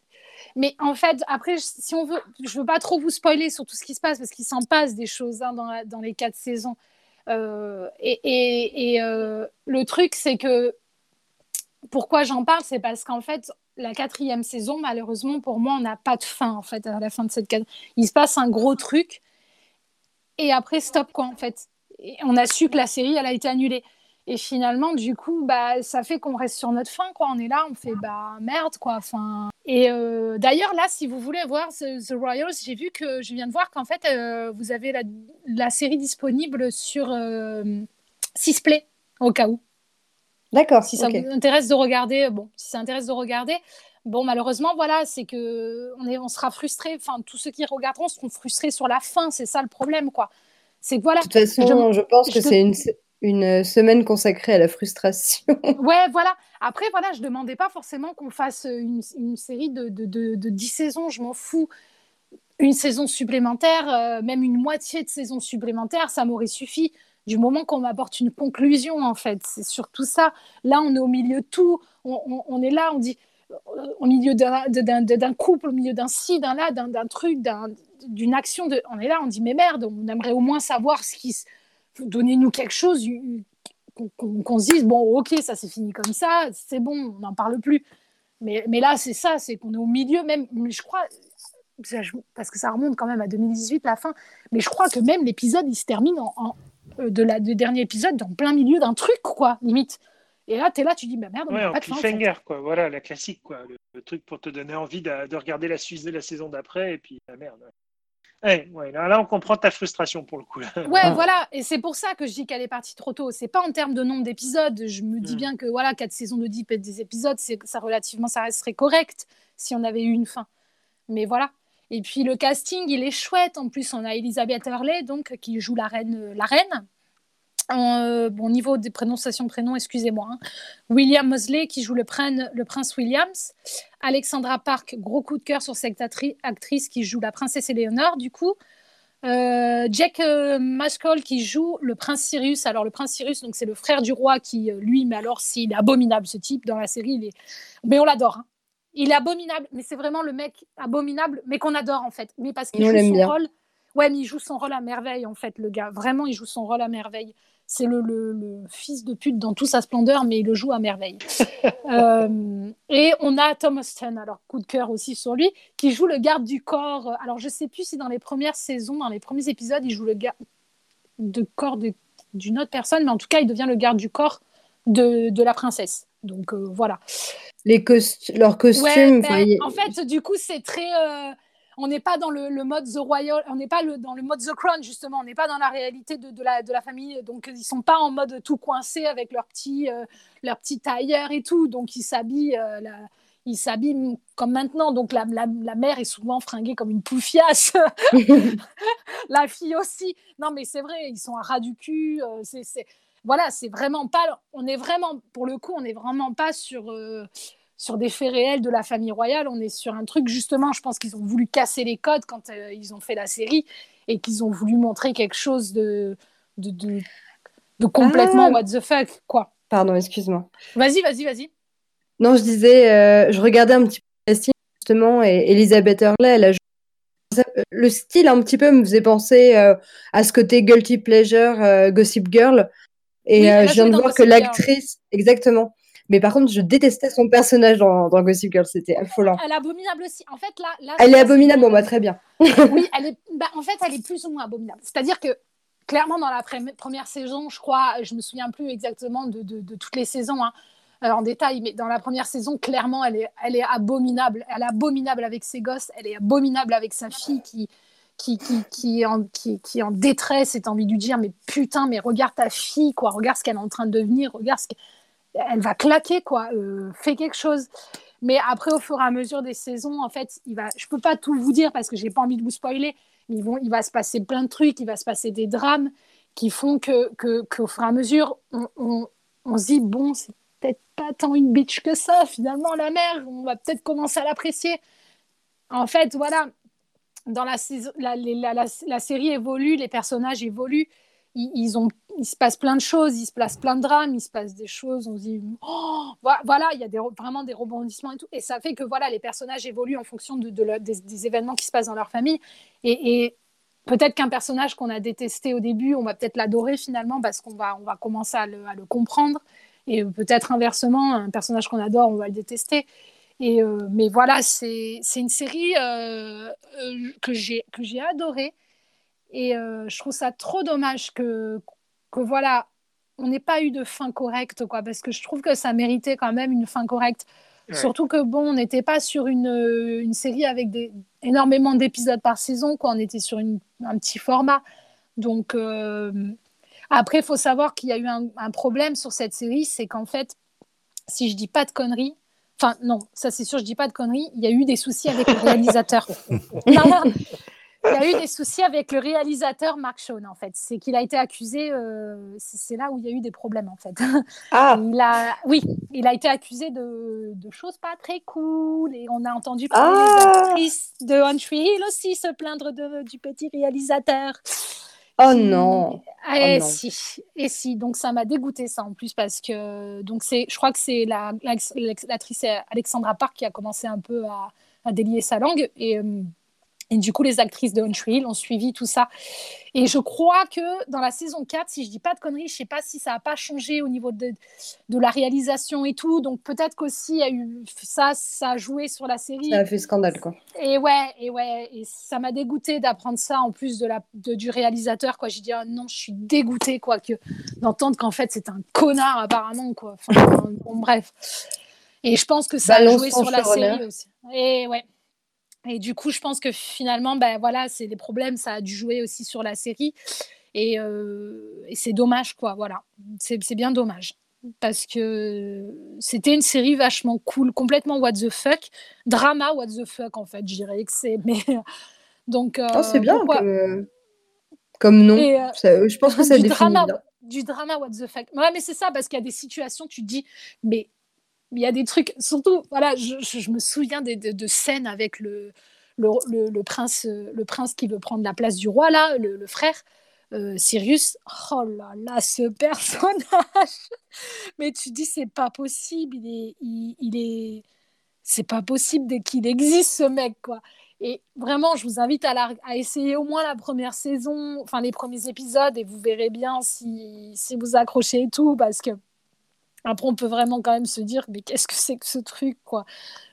Mais en fait, après, si on veut, je veux pas trop vous spoiler sur tout ce qui se passe, parce qu'il s'en passe des choses hein, dans, dans, les quatre saisons. Euh, et, et, et euh, le truc, c'est que pourquoi j'en parle, c'est parce qu'en fait, la quatrième saison, malheureusement, pour moi, on n'a pas de fin, en fait, à la fin de cette Il se passe un gros truc, et après, stop, quoi, en fait. On a su que la série, elle a été annulée. Et finalement, du coup, bah, ça fait qu'on reste sur notre fin, quoi. On est là, on fait, bah, merde, quoi. Enfin... Et euh, d'ailleurs, là, si vous voulez voir The, Royals, j'ai vu que je viens de voir qu'en fait, euh, vous avez la, série disponible sur euh, Sisplay, au cas où. D'accord. Si ça vous intéresse de regarder, bon, si ça intéresse de regarder, bon, malheureusement, voilà, c'est que on, est, on sera frustré. Enfin, tous ceux qui regarderont seront frustrés sur la fin. C'est ça le problème, quoi. C'est voilà. De toute façon, je, pense que c'est une, une semaine consacrée à la frustration. ouais, voilà. Après, voilà, je demandais pas forcément qu'on fasse une, une série de, de, de, de 10 saisons. Je m'en fous. Une saison supplémentaire, euh, même une moitié de saison supplémentaire, ça m'aurait suffi du moment qu'on m'apporte une conclusion, en fait. C'est surtout ça. Là, on est au milieu de tout. On, est là, on dit, euh, au milieu d'un couple, au milieu d'un ci, d'un là, d'un truc, d'une action. On est là, on dit, mais merde, on aimerait au moins savoir ce qui. Donnez-nous quelque chose, qu'on se dise, bon, ok, ça c'est fini comme ça, c'est bon, on n'en parle plus. Mais, là, c'est ça, c'est qu'on est au milieu, même, je crois, parce que ça remonte quand même à 2018, la fin, mais je crois que même l'épisode, il se termine en, de la, du dernier épisode dans plein milieu d'un truc, quoi, limite. Et là, tu es là, tu dis, bah merde, on ouais, pas de fin. quoi. Voilà, la classique, quoi. Le, truc pour te donner envie de, regarder la suite de la saison d'après, et puis, la merde. Ouais, là, on comprend ta frustration pour le coup. Ouais, ah. voilà, et c'est pour ça que je dis qu'elle est partie trop tôt. C'est pas en termes de nombre d'épisodes. Je me dis mm. bien que voilà, quatre saisons de 10 des épisodes, c'est ça relativement, ça resterait correct si on avait eu une fin. Mais voilà. Et puis le casting, il est chouette. En plus, on a Elisabeth Hurley, donc qui joue la reine, la reine. Euh, bon, niveau des prononciations prénoms, excusez-moi. Hein. William Mosley qui joue le, prince Williams. Alexandra Park, gros coup de cœur sur cette actrice qui joue la princesse Eleanor, du coup. Euh, Jack euh, Maskell qui joue le prince Cyrus. Alors, le prince Cyrus, c'est le frère du roi qui, lui, mais alors, s'il est abominable, ce type, dans la série, mais on l'adore. Hein. Il est abominable, mais c'est vraiment le mec abominable, mais qu'on adore, en fait. Mais parce qu'il joue son rôle. Ouais, mais il joue son rôle à merveille, en fait, le gars. Vraiment, il joue son rôle à merveille c'est le, fils de pute dans toute sa splendeur, mais il le joue à merveille. Euh, et on a Thomas Austin, alors coup de cœur aussi sur lui, qui joue le garde du corps. Alors je sais plus si dans les premières saisons, dans les premiers épisodes, il joue le garde de corps d'une autre personne, mais en tout cas, il devient le garde du corps de, la princesse. Donc euh, voilà. Les leurs costumes. Ben, en fait, du coup, c'est très. Euh, on n'est pas dans le, mode The Royal, on n'est pas dans le mode The Crown, justement, on n'est pas dans la réalité de, la, de la famille. Donc, ils sont pas en mode tout coincé avec leur petit, euh, leur petit tailleur et tout. Donc, ils s'habillent. Euh, ils s'habillent comme maintenant. Donc, la, la, mère est souvent fringuée comme une poufiasse. la fille aussi. Non, mais c'est vrai, ils sont à ras du cul. Euh, c'est, Voilà, c'est vraiment pas. On est vraiment, pour le coup, on n'est vraiment pas sur sur des faits réels de la famille royale. On est sur un truc, justement, je pense qu'ils ont voulu casser les codes quand euh, ils ont fait la série et qu'ils ont voulu montrer quelque chose de, de, de, complètement ah. what the fuck, quoi. Pardon, excuse-moi. Vas-y, vas-y, vas-y. Non, je disais, euh, je regardais un petit peu justement, et Elisabeth Hurley, elle a joué le style un petit peu me faisait penser euh, à ce côté guilty pleasure, Gossip Girl. Et je viens de voir que l'actrice, exactement, mais par contre, je détestais son personnage dans, Gossip Girl, c'était affolant. Elle est abominable aussi. En fait, là, là elle est abominable, bon, bah, très bien. oui, elle est, bah, en fait, elle est plus ou moins abominable. C'est-à-dire que clairement, dans la première saison, je crois, je me souviens plus exactement de, de, toutes les saisons hein, euh, en détail, mais dans la première saison, clairement, elle est, elle est abominable. Elle est abominable avec ses gosses, elle est abominable avec sa fille qui, qui, est en, qui, détresse et envie de lui dire mais putain mais regarde ta fille quoi regarde ce qu'elle est en train de devenir regarde ce elle va claquer, quoi. Euh, fais quelque chose. Mais après, au fur et à mesure des saisons, en fait, il va. Je peux pas tout vous dire parce que j'ai pas envie de vous spoiler. Mais il va se passer plein de trucs, il va se passer des drames qui font que, qu'au fur et à mesure, on se dit bon, c'est peut-être pas tant une bitch que ça. Finalement, la mère, on va peut-être commencer à l'apprécier. En fait, voilà. Dans la, série évolue, les personnages évoluent ils, il se passe plein de choses, il se passe plein de drames, il se passe des choses, on se dit, oh, voilà, il y a des, vraiment des rebondissements et tout. Et ça fait que voilà, les personnages évoluent en fonction de, des, événements qui se passent dans leur famille. Et, peut-être qu'un personnage qu'on a détesté au début, on va peut-être l'adorer finalement parce qu'on va, on va commencer à le, comprendre. Et peut-être inversement, un personnage qu'on adore, on va le détester. Et, euh, mais voilà, c'est une série euh, euh, que j'ai adorée et euh, je trouve ça trop dommage que, que voilà, on n'ait pas eu de fin correcte, quoi, parce que je trouve que ça méritait quand même une fin correcte. Surtout que bon, on n'était pas sur une, une, série avec des, énormément d'épisodes par saison, quoi. On était sur une, un petit format. Donc après, il faut savoir qu'il y a eu un, un, problème sur cette série, c'est qu'en fait, si je dis pas de conneries, enfin non, ça c'est sûr, je dis pas de conneries, il y a eu des soucis avec le réalisateur. il y a eu des soucis avec le réalisateur Mark Shawn, en fait. C'est qu'il a été accusé, euh, c'est là où il y a eu des problèmes, en fait. Ah. Il a, oui, il a été accusé de, de, choses pas très cool et on a entendu parler ah. de Country Hill aussi se plaindre de, du petit réalisateur. Oh non. Et oh si, et si. Donc ça m'a dégoûté ça en plus parce que donc c'est, je crois que c'est la, l'actrice Alexandra Park qui a commencé un peu à, à délier sa langue et euh, et du coup, les actrices de Country ont suivi tout ça. Et je crois que dans la saison 4, si je dis pas de conneries, je sais pas si ça a pas changé au niveau de, de la réalisation et tout. Donc peut-être qu'aussi ça, ça a joué sur la série. Ça a fait scandale, quoi. Et ouais, et ouais, et ça m'a dégoûté d'apprendre ça en plus de la, de, du réalisateur, quoi. J'ai dit, ah non, je suis dégoûtée, quoi, que d'entendre qu'en fait c'est un connard apparemment, quoi. bon, bref. Et je pense que ça a joué sur la série aussi. Et ouais. Et du coup, je pense que finalement, ben voilà, c'est des problèmes, ça a dû jouer aussi sur la série. Et, et c'est dommage, quoi. Voilà, c'est bien dommage parce que c'était une série vachement cool, complètement what the fuck, drama what the fuck en fait, je dirais que c'est. Mais donc. oh, c'est bien comme nom. Euh, je pense que ça du drama, du drama what the fuck. Ouais, mais c'est ça parce qu'il y a des situations, tu te dis, mais il y a des trucs, surtout, voilà, je, me souviens de, de, scènes avec le le, prince, le prince qui veut prendre la place du roi là, le, frère. Euh, Sirius, oh là là, ce personnage! Mais tu dis, c'est pas possible, il est, il, est, c'est pas possible qu'il existe ce mec, quoi. Et vraiment, je vous invite à, à, essayer au moins la première saison, enfin les premiers épisodes, et vous verrez bien si, si vous accrochez et tout, parce que après, on peut vraiment quand même se dire, mais qu'est-ce que c'est que ce truc, quoi.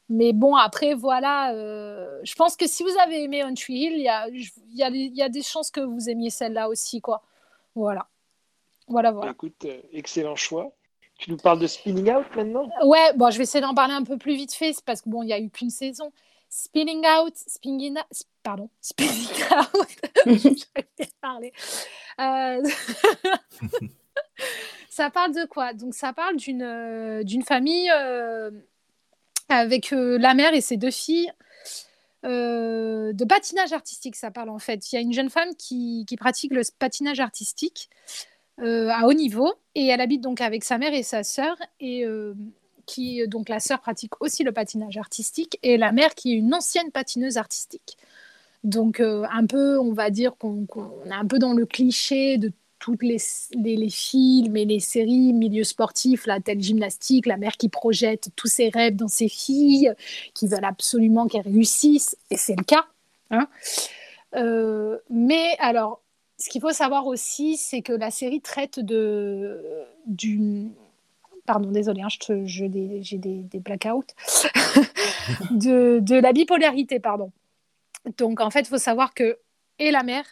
Mais bon, après, voilà, euh, je pense que si vous avez aimé On Tree Hill, il y a, y, a, y a, des chances que vous aimiez celle-là aussi, quoi. Voilà. Voilà, voilà. Écoute, euh, excellent choix. Tu nous parles de Spinning Out maintenant? Ouais, bon, je vais essayer d'en parler un peu plus vite fait, parce que bon, il n'y a eu qu'une saison. Spinning Out, Spinning Out, pardon, Spinning Out, je vais parler. Euh... ça parle de quoi? Donc, ça parle d'une euh, d'une famille euh, avec euh, la mère et ses deux filles. de patinage artistique, ça parle en fait. Il y a une jeune femme qui, qui pratique le patinage artistique à haut niveau et elle habite donc avec sa mère et sa sœur et qui donc la sœur pratique aussi le patinage artistique et la mère qui est une ancienne patineuse artistique. Donc un peu, on va dire qu'on est un peu dans le cliché de toutes les, les, films et les séries milieu sportif, la telle gymnastique, la mère qui projette tous ses rêves dans ses filles, qui veulent absolument qu'elles réussissent, et c'est le cas. Hein. Euh, mais alors, ce qu'il faut savoir aussi, c'est que la série traite de, du, pardon, désolé, hein, j'ai des, des, des blackouts, de, de, la bipolarité, pardon. Donc en fait, il faut savoir que et la mère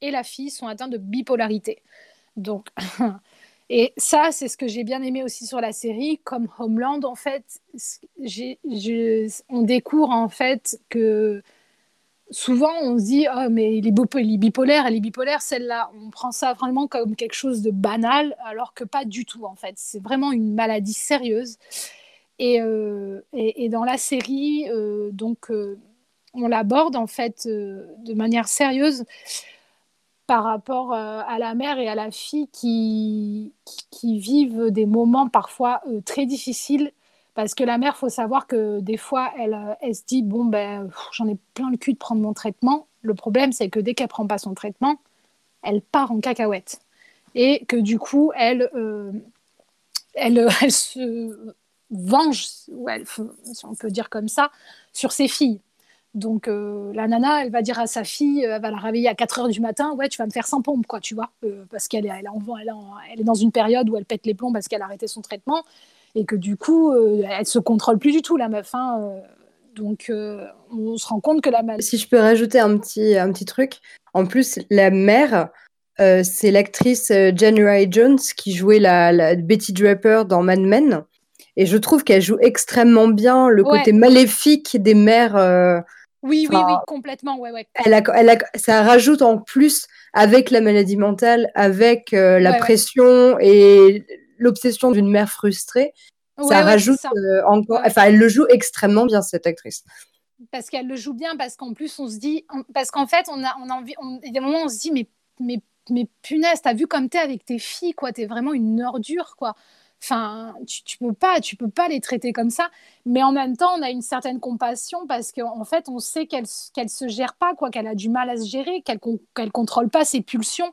et la fille sont atteints de bipolarité. Donc, et ça, c'est ce que j'ai bien aimé aussi sur la série, comme Homeland, en fait, on découvre en fait que souvent on se dit oh mais il est bipolaire, elle est bipolaire, celle-là, on prend ça vraiment comme quelque chose de banal, alors que pas du tout en fait. C'est vraiment une maladie sérieuse. Et, euh, et, dans la série, euh, donc euh, on l'aborde en fait de manière sérieuse par rapport euh, à la mère et à la fille qui, qui, vivent des moments parfois euh, très difficiles. Parce que la mère, faut savoir que des fois, elle, euh, elle se dit Bon, ben, j'en ai plein le cul de prendre mon traitement. Le problème, c'est que dès qu'elle prend pas son traitement, elle part en cacahuète. Et que du coup, elle, elle, elle, se venge, si on peut dire comme ça, sur ses filles. Donc euh, la nana, elle va dire à sa fille, elle va la réveiller à 4 heures du matin, ouais, tu vas me faire sans pompe, quoi, tu vois, euh, parce qu'elle est, elle, elle, est dans une période où elle pète les plombs parce qu'elle a arrêté son traitement et que du coup, euh, elle se contrôle plus du tout, la meuf. Hein, donc on se rend compte que la Si je peux rajouter un petit, un petit truc, en plus, la mère, c'est l'actrice January Jones qui jouait la, Betty Draper dans Mad Men. Et je trouve qu'elle joue extrêmement bien le côté maléfique des mères oui, oui, oui, complètement. Ouais, ouais. Elle a, elle a, ça rajoute en plus avec la maladie mentale, avec euh, la pression et l'obsession d'une mère frustrée. ça rajoute euh, encore. Enfin, elle le joue extrêmement bien, cette actrice. Parce qu'elle le joue bien, parce qu'en plus, on se dit. Parce qu'en fait, on a, on a envie. il y a des moments où on se dit, mais, mais, mais punaise, t'as vu comme t'es avec tes filles, quoi. T'es vraiment une ordure, quoi. Enfin, tu, tu peux pas, tu peux pas les traiter comme ça. Mais en même temps, on a une certaine compassion parce qu'en fait, on sait qu'elle qu'elle se gère pas, quoi, qu'elle a du mal à se gérer, qu'elle qu'elle contrôle pas ses pulsions.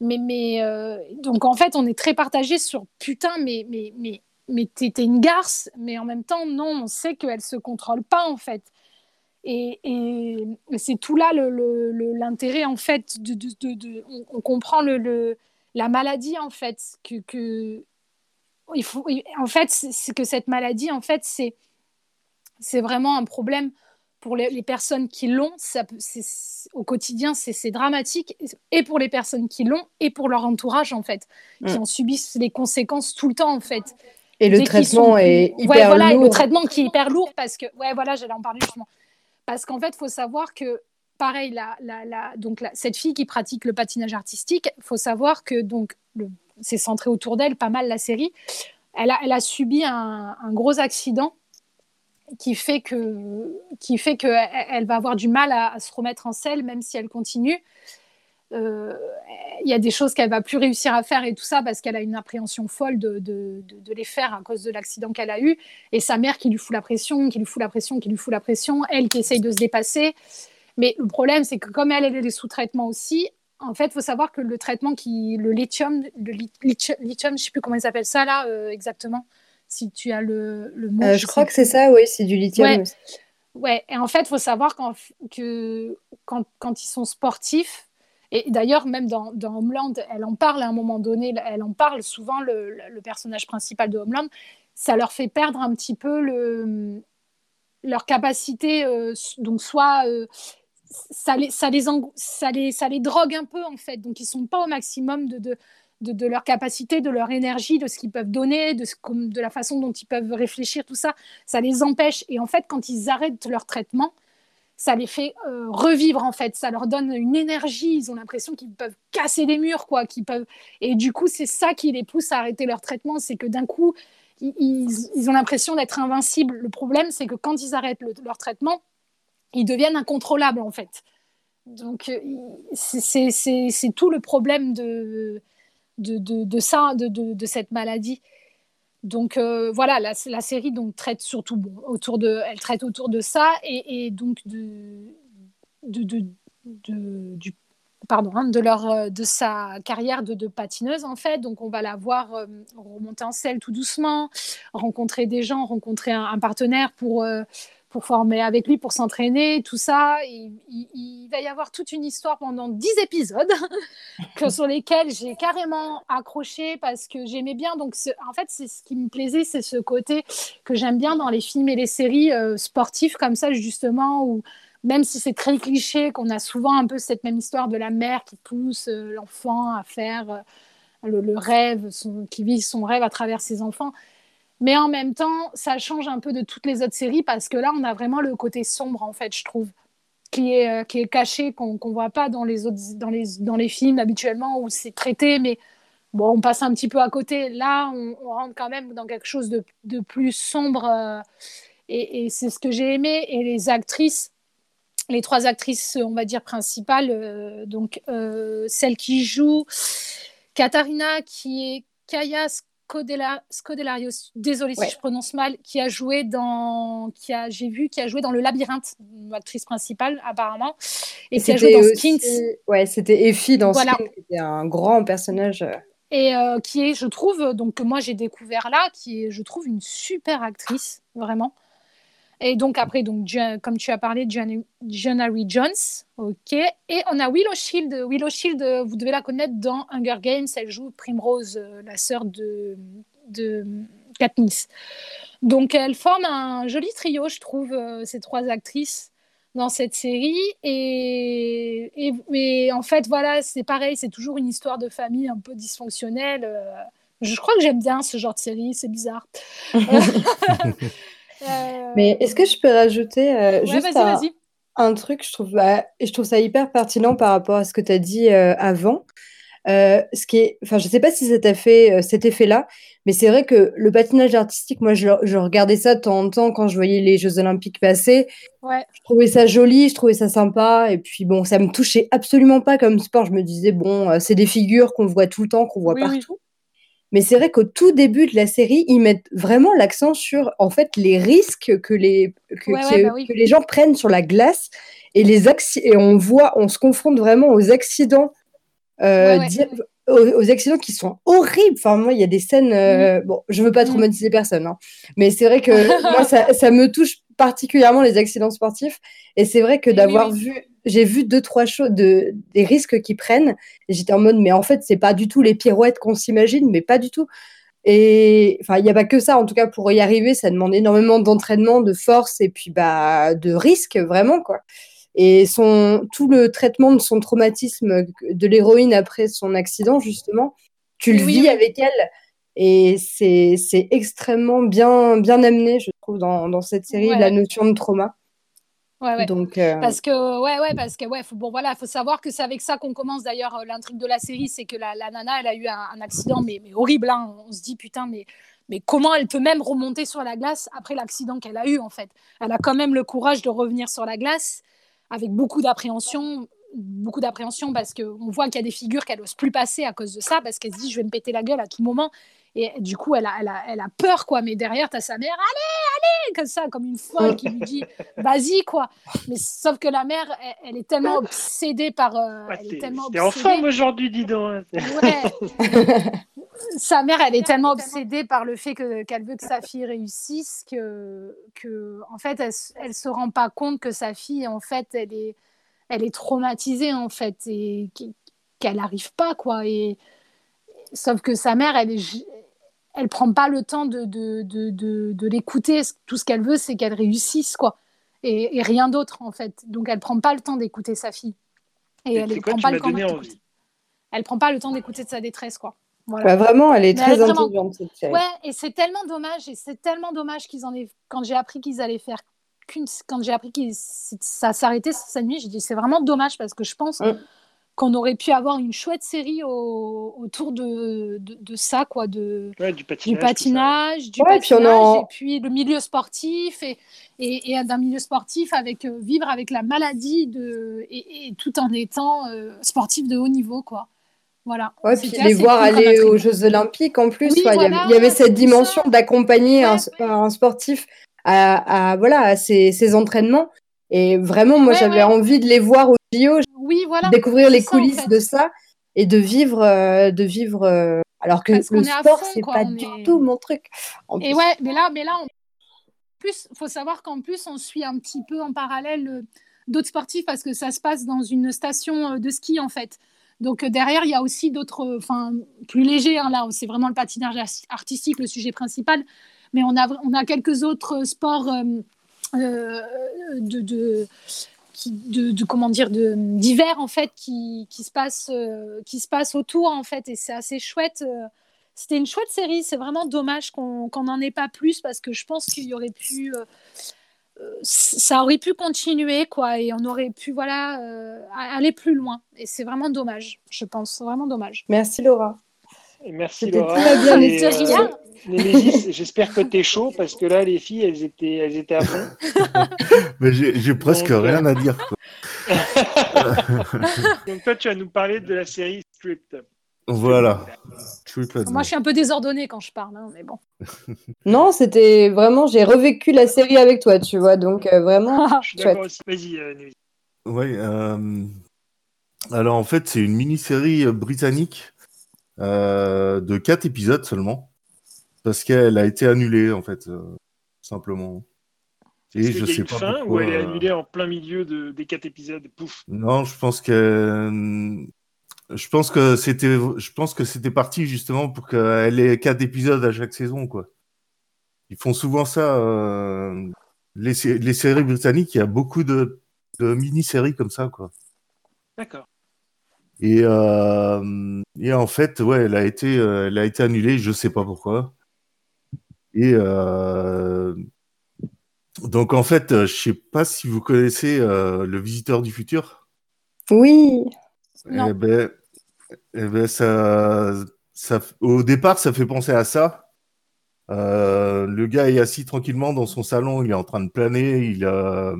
Mais mais euh, donc en fait, on est très partagé sur putain, mais mais mais mais t'es une garce. Mais en même temps, non, on sait qu'elle se contrôle pas en fait. Et, c'est tout là l'intérêt en fait de, de, de, on, comprend le, la maladie en fait que, que il faut, en fait, c'est que cette maladie, en fait, c'est, c'est vraiment un problème pour les, personnes qui l'ont. au quotidien, c'est, dramatique, et pour les personnes qui l'ont, et pour leur entourage, en fait, qui mm. en subissent les conséquences tout le temps, en fait. Et le traitement est hyper voilà, lourd. le traitement qui est hyper lourd parce que, ouais, voilà, j'allais en parler justement. parce qu'en fait, il faut savoir que pareil, la, la, donc cette fille qui pratique le patinage artistique, il faut savoir que donc c'est centré autour d'elle pas mal la série. Elle a, subi un, gros accident qui fait que qui fait que elle va avoir du mal à, se remettre en selle même si elle continue. Euh, il y a des choses qu'elle va plus réussir à faire et tout ça parce qu'elle a une appréhension folle de, de, de, les faire à cause de l'accident qu'elle a eu et sa mère qui lui fout la pression, qui lui fout la pression, qui lui fout la pression, elle qui essaye de se dépasser. Mais le problème, c'est que comme elle, elle est sous traitement aussi, en fait, il faut savoir que le traitement qui, le lithium, le lithium, je ne sais plus comment ils appellent ça là euh, exactement, si tu as le, le mot. Euh, je, crois que c'est ça, oui, c'est du lithium. Ouais. ouais. et en fait, il faut savoir que quand, quand, ils sont sportifs, et d'ailleurs, même dans, dans, Homeland, elle en parle à un moment donné, elle en parle souvent, le, le, personnage principal de Homeland, ça leur fait perdre un petit peu le, leur capacité, euh, donc soit ça les, ça, les ça, les, ça les drogue un peu en fait. Donc ils sont pas au maximum de, de, de, leur capacité, de leur énergie, de ce qu'ils peuvent donner, de, de la façon dont ils peuvent réfléchir, tout ça. Ça les empêche. Et en fait, quand ils arrêtent leur traitement, ça les fait euh, revivre en fait. Ça leur donne une énergie. Ils ont l'impression qu'ils peuvent casser des murs, quoi. Qu'ils peuvent. Et du coup, c'est ça qui les pousse à arrêter leur traitement. C'est que d'un coup, ils, ils, ont l'impression d'être invincibles. Le problème, c'est que quand ils arrêtent leur traitement, ils deviennent incontrôlables en fait. Donc euh, c'est tout le problème de, de, ça, de, cette maladie. Donc euh, voilà, la, série donc traite surtout autour de, elle traite autour de ça et, donc de, du pardon, hein, de, leur, euh, de sa carrière de, de, patineuse en fait. Donc on va la voir remonter en selle tout doucement, rencontrer des gens, rencontrer un, partenaire pour, pour former avec lui, pour s'entraîner, tout ça. Il, va y avoir toute une histoire pendant dix épisodes sur lesquels j'ai carrément accroché parce que j'aimais bien. Donc, en fait, c'est ce qui me plaisait, c'est ce côté que j'aime bien dans les films et les séries euh, sportifs comme ça, justement, où même si c'est très cliché, qu'on a souvent un peu cette même histoire de la mère qui pousse euh, l'enfant à faire euh, le, rêve, qui vit son rêve à travers ses enfants mais en même temps, ça change un peu de toutes les autres séries parce que là, on a vraiment le côté sombre, en fait, je trouve, qui est, euh, qui est caché, qu'on ne voit pas dans les, autres, dans, les, dans les films habituellement où c'est traité, mais bon, on passe un petit peu à côté. Là, on, rentre quand même dans quelque chose de, de plus sombre euh, et, c'est ce que j'ai aimé. Et les actrices, les trois actrices, on va dire, principales, euh, donc celle qui joue Katharina, qui est Scodelario, désolé si je prononce mal, qui a joué dans, qui a, j'ai vu, qui a joué dans Le Labyrinthe, actrice principale apparemment, et, qui a joué dans Skins. Ouais, c'était Effie dans voilà. Skins, qui un grand personnage. Et euh, qui est, je trouve, donc que moi j'ai découvert là, qui est, je trouve, une super actrice, vraiment. Et donc après, donc, comme tu as parlé, John Harry Jones, ok. Et on a Willow Shield. Willow Shield, vous devez la connaître dans Hunger Games. Elle joue Primrose, euh, la sœur de, de Katniss. Donc elles forment un joli trio, je trouve, euh, ces trois actrices dans cette série. Et, et, en fait, voilà, c'est pareil, c'est toujours une histoire de famille un peu dysfonctionnelle. Euh. Je crois que j'aime bien ce genre de série, c'est bizarre. Mais est-ce que je peux rajouter euh, juste un, truc, je trouve, bah, je trouve ça hyper pertinent par rapport à ce que tu as dit euh, avant. Euh, ce qui est, enfin, je sais pas si ça t'a fait cet effet-là, mais c'est vrai que le patinage artistique, moi, je, regardais ça de temps en temps quand je voyais les Jeux Olympiques passer. Je trouvais ça joli, je trouvais ça sympa, et puis bon, ça me touchait absolument pas comme sport. Je me disais bon, c'est des figures qu'on voit tout le temps, qu'on voit partout. Mais c'est vrai qu'au tout début de la série, ils mettent vraiment l'accent sur en fait les risques que les, que, bah les gens prennent sur la glace et, les et on voit, on se confronte vraiment aux accidents, euh, aux, accidents qui sont horribles. Enfin, moi, il y a des scènes. Euh, bon, je veux pas mmh. traumatiser personne, hein, mais c'est vrai que moi, ça, ça, me touche particulièrement les accidents sportifs. Et c'est vrai que d'avoir vu j'ai vu deux, trois choses, de, des risques qu'ils prennent. J'étais en mode, mais en fait, c'est pas du tout les pirouettes qu'on s'imagine, mais pas du tout. Et enfin, il n'y a pas que ça. En tout cas, pour y arriver, ça demande énormément d'entraînement, de force et puis bah, de risque, vraiment, quoi. Et son, tout le traitement de son traumatisme de l'héroïne après son accident, justement, tu le vis avec elle. Et c'est extrêmement bien, bien amené, je trouve, dans, dans cette série, la notion de trauma. Ouais, Donc, euh, Parce que, ouais, ouais, parce que, ouais, faut, bon, voilà, faut savoir que c'est avec ça qu'on commence d'ailleurs euh, l'intrigue de la série, c'est que la, la, nana, elle a eu un, accident, mais, mais horrible, hein. on se dit, putain, mais, mais comment elle peut même remonter sur la glace après l'accident qu'elle a eu, en fait? Elle a quand même le courage de revenir sur la glace avec beaucoup d'appréhension, beaucoup d'appréhension parce qu'on voit qu'il y a des figures qu'elle n'ose plus passer à cause de ça, parce qu'elle se dit, je vais me péter la gueule à tout moment. Et du coup, elle a, elle a, elle a peur, quoi. Mais derrière, tu as sa mère, allez, allez, comme ça, comme une folle qui lui dit, vas-y, quoi. Mais sauf que la mère, elle, est tellement obsédée par. Euh, elle est tellement en forme aujourd'hui, dis donc. Hein. Ouais. sa mère, elle est tellement obsédée par le fait qu'elle veut que sa fille réussisse que, que en fait, elle, elle se rend pas compte que sa fille, en fait, elle est, elle est traumatisée, en fait, et qu'elle n'arrive pas, quoi. Et sauf que sa mère, elle est, elle prend pas le temps de, de, de, de, l'écouter. Tout ce qu'elle veut, c'est qu'elle réussisse, quoi. Et, rien d'autre, en fait. Donc, elle prend pas le temps d'écouter sa fille. Et, elle ne prend pas le temps d'écouter. Elle prend pas le temps d'écouter de sa détresse, quoi. Voilà. Bah, vraiment, elle est très intelligente cette série. Ouais, et c'est tellement dommage, et c'est tellement dommage qu'ils en aient. Quand j'ai appris qu'ils allaient faire qu'une, quand j'ai appris que ça s'arrêtait cette nuit, j'ai dit c'est vraiment dommage parce que je pense. Mm qu'on aurait pu avoir une chouette série autour de, de, ça, quoi, de, du patinage, du patinage, du patinage et puis le milieu sportif et, et, d'un milieu sportif avec euh, vivre avec la maladie de, et, tout en étant euh, sportif de haut niveau, quoi. Voilà. Ouais, puis les voir aller aux Jeux Olympiques en plus, il, y avait, cette dimension d'accompagner un, un, sportif à, à voilà, à ses, ses entraînements. Et vraiment, moi, j'avais envie de les voir au JO oui, voilà. découvrir les coulisses de ça et de vivre, euh, de vivre. Euh, alors que le sport, c'est pas du tout mon truc. et ouais, mais là, mais là, en plus, faut savoir qu'en plus, on suit un petit peu en parallèle euh, d'autres sportifs parce que ça se passe dans une station de ski en fait. Donc derrière, il y a aussi d'autres, enfin plus légers. Hein, là, c'est vraiment le patinage artistique, le sujet principal. Mais on a, on a quelques autres sports de, de, de, comment dire de d'hiver en fait qui, qui se passe euh, qui se passe autour en fait. Et c'est assez chouette euh. c'était une chouette série. C'est vraiment dommage qu'on n'en ait pas plus parce que je pense qu'il y aurait pu euh, ça aurait pu continuer quoi. Et on aurait pu voilà aller plus loin. Et c'est vraiment dommage je pense. Vraiment dommage. Merci Laura merci Laura très bien j'espère que tu es chaud parce que là, les filles, elles étaient, elles étaient à fond. Mais j'ai presque rien à dire. Donc, toi, tu vas nous parler de la série Stripped. Voilà. Moi, je suis un peu désordonnée quand je parle, hein, mais bon. non, c'était vraiment, j'ai revécu la série avec toi, tu vois, donc euh, vraiment. je suis d'accord aussi. Vas-y, euh, Oui. Euh, alors, en fait, c'est une mini-série britannique de 4 épisodes seulement parce qu'elle a été annulée en fait, euh, simplement. Et je sais pas fin ou elle est annulée en plein milieu de, des quatre épisodes? Pouf. Non, je pense que je pense que c'était je pense que c'était parti justement pour qu'elle ait quatre épisodes à chaque saison quoi. Ils font souvent ça. Euh, les, les, séries britanniques, il y a beaucoup de, de mini-séries comme ça quoi. D'accord. Et, euh, et en fait, ouais, elle a été, elle a été annulée. Je sais pas pourquoi. Et euh, donc en fait, euh, je sais pas si vous connaissez euh, le Visiteur du futur. Oui. Eh ben, eh ben ça, ça, au départ, ça fait penser à ça. le gars est assis tranquillement dans son salon, il est en train de planer, il a,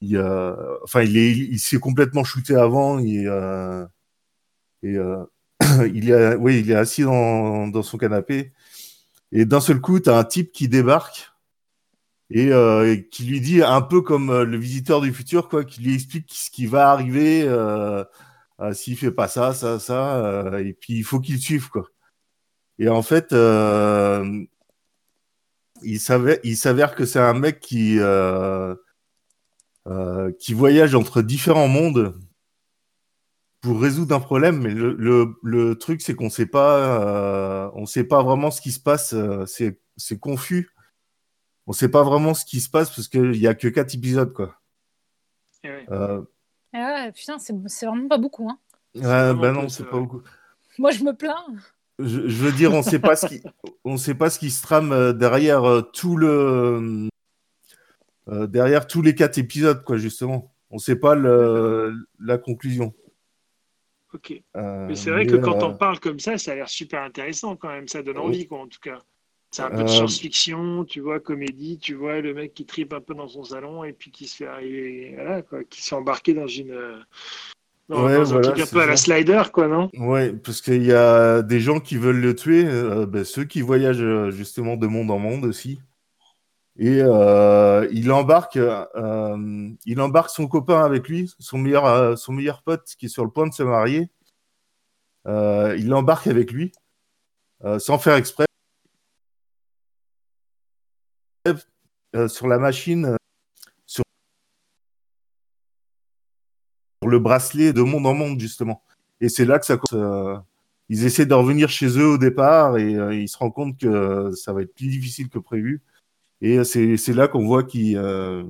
il a, enfin, il est, il s'est complètement shooté avant, et, et il est, oui, il est assis dans, dans son canapé et d'un seul coup, tu as un type qui débarque et euh, qui lui dit un peu comme euh, le visiteur du futur, quoi, qui lui explique ce qui va arriver euh, euh s'il fait pas ça, ça, ça, euh, et puis il faut qu'il suive, quoi. Et en fait, il s'avère, il s'avère que c'est un mec qui qui voyage entre différents mondes pour résoudre un problème, mais le, le, le truc, c'est qu'on sait pas, euh, on sait pas vraiment ce qui se passe. Euh, c'est, confus. On sait pas vraiment ce qui se passe parce qu'il y a que quatre épisodes, quoi. Eh ouais. Euh... Eh ouais, putain, c'est, vraiment pas beaucoup, hein. Ouais, bah non, c'est pas beaucoup. Moi, je me plains. Je, je veux dire, on sait pas ce qui, on sait pas ce qui se trame euh, derrière tout le, derrière tous les quatre épisodes, quoi, justement. On ne sait pas le, la conclusion. Ok. mais c'est vrai que quand on parle comme ça, ça a l'air super intéressant quand même. Ça donne envie, quoi, en tout cas. C'est un peu de science-fiction, tu vois, comédie, tu vois, le mec qui tripe un peu dans son salon et puis qui se fait arriver, voilà, quoi, qui s'est embarqué dans une. Un truc un peu à la slider, quoi, non? Ouais, parce qu'il y a des gens qui veulent le tuer, ben, ceux qui voyagent justement de monde en monde aussi. Et euh, il embarque, euh, il embarque son copain avec lui, son meilleur, euh, son meilleur pote qui est sur le point de se marier. il l'embarque avec lui, sans faire exprès, sur la machine, sur le bracelet de monde en monde justement. Et c'est là que ça commence. ils essaient de revenir chez eux au départ et ils se rendent compte que ça va être plus difficile que prévu. Et c'est là qu'on voit qu'il. Euh,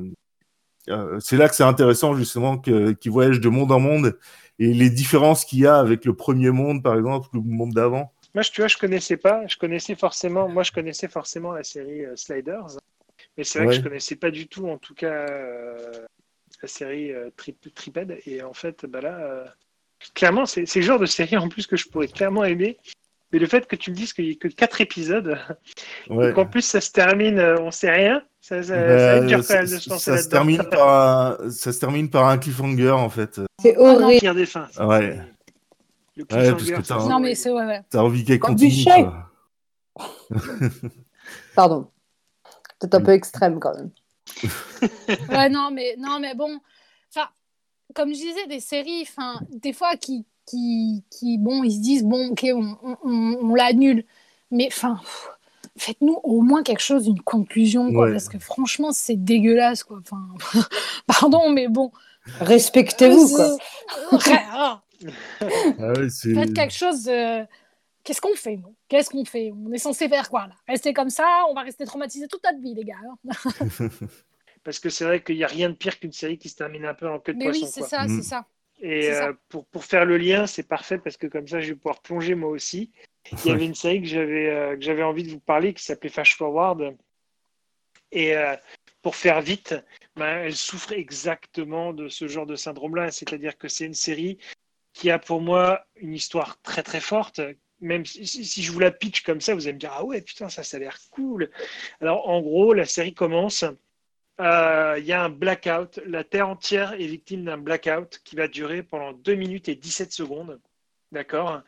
euh, c'est là que c'est intéressant, justement, qu'il voyage de monde en monde et les différences qu'il y a avec le premier monde, par exemple, le monde d'avant. Moi, tu vois, je connaissais pas. Je connaissais forcément. Moi, je connaissais forcément la série euh, Sliders, mais c'est vrai que je connaissais pas du tout, en tout cas, la série Triped. Et en fait, bah là, clairement, c'est le genre de série en plus que je pourrais clairement aimer mais le fait que tu me dises qu'il n'y a que 4 épisodes, et qu'en plus ça se termine, euh, on sait rien, ça, ça, bah, dur quand même de se lancer ça se termine par un, Ça se termine par un cliffhanger en fait. C'est horrible. Pire des fins. Ouais. Le ouais, parce que t'as non, mais c'est ouais, ouais. T'as envie qu'elle continue. Pardon. C'est un peu extrême quand même. ouais, non, mais, non, mais bon. Enfin, comme je disais, des séries, enfin, des fois qui, qui, qui, bon, ils se disent, bon, ok, on, on, on l'annule. Mais enfin, faites-nous au moins quelque chose, une conclusion, quoi, parce que franchement, c'est dégueulasse, quoi. Enfin, pardon, mais bon. Respectez-vous, quoi. ah Faites quelque chose. Qu'est-ce qu'on fait, nous? Qu'est-ce qu'on fait? On est censé faire quoi, là? Rester comme ça On va rester traumatisé toute notre vie, les gars. Hein. parce que c'est vrai qu'il n'y a rien de pire qu'une série qui se termine un peu en queue de mais poisson. Oui, c'est ça, c'est mm. ça. Et euh, pour, pour, faire le lien, c'est parfait parce que comme ça, je vais pouvoir plonger moi aussi. Il y avait une série que j'avais euh, que j'avais envie de vous parler qui s'appelait Flash Forward. Et euh, pour faire vite, ben, elle souffre exactement de ce genre de syndrome-là. C'est-à-dire que c'est une série qui a pour moi une histoire très très forte. Même si, si, je vous la pitch comme ça, vous allez me dire Ah ouais, putain, ça, ça a l'air cool. Alors en gros, la série commence il euh, y a un blackout. La Terre entière est victime d'un blackout qui va durer pendant 2 minutes et 17 secondes. D'accord?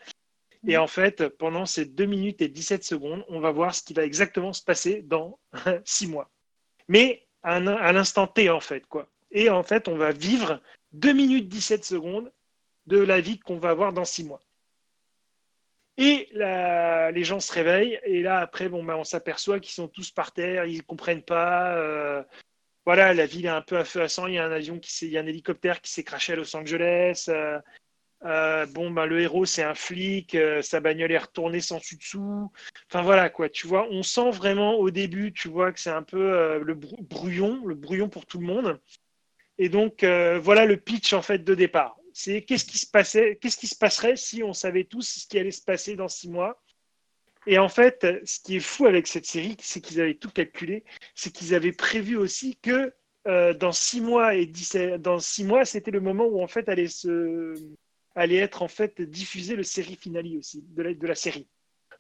Et en fait, pendant ces 2 minutes et 17 secondes, on va voir ce qui va exactement se passer dans 6 mois. Mais à, l'instant T, en fait. quoi. Et en fait, on va vivre 2 minutes 17 secondes de la vie qu'on va avoir dans 6 mois. Et les gens se réveillent, et là, après, bon, ben, on s'aperçoit qu'ils sont tous par terre, ils ne comprennent pas. Euh, voilà, la ville est un peu à feu à sang. Il y a un avion qui il y a un hélicoptère qui s'est craché à Los Angeles. Euh, euh, bon, ben, le héros, c'est un flic. Euh, sa bagnole est retournée sans dessus-dessous. Enfin, voilà, quoi. Tu vois, on sent vraiment au début, tu vois, que c'est un peu le brouillon, le brouillon pour tout le monde. Et donc, voilà le pitch, en fait, de départ. C'est qu'est-ce qui se passait, qu'est-ce qui se passerait si on savait tous ce qui allait se passer dans six mois? Et en fait, ce qui est fou avec cette série, c'est qu'ils avaient tout calculé, c'est qu'ils avaient prévu aussi que euh, dans six mois et dans six mois, c'était le moment où en fait allait se, allait être en fait diffusé le série finale aussi de la, de la série.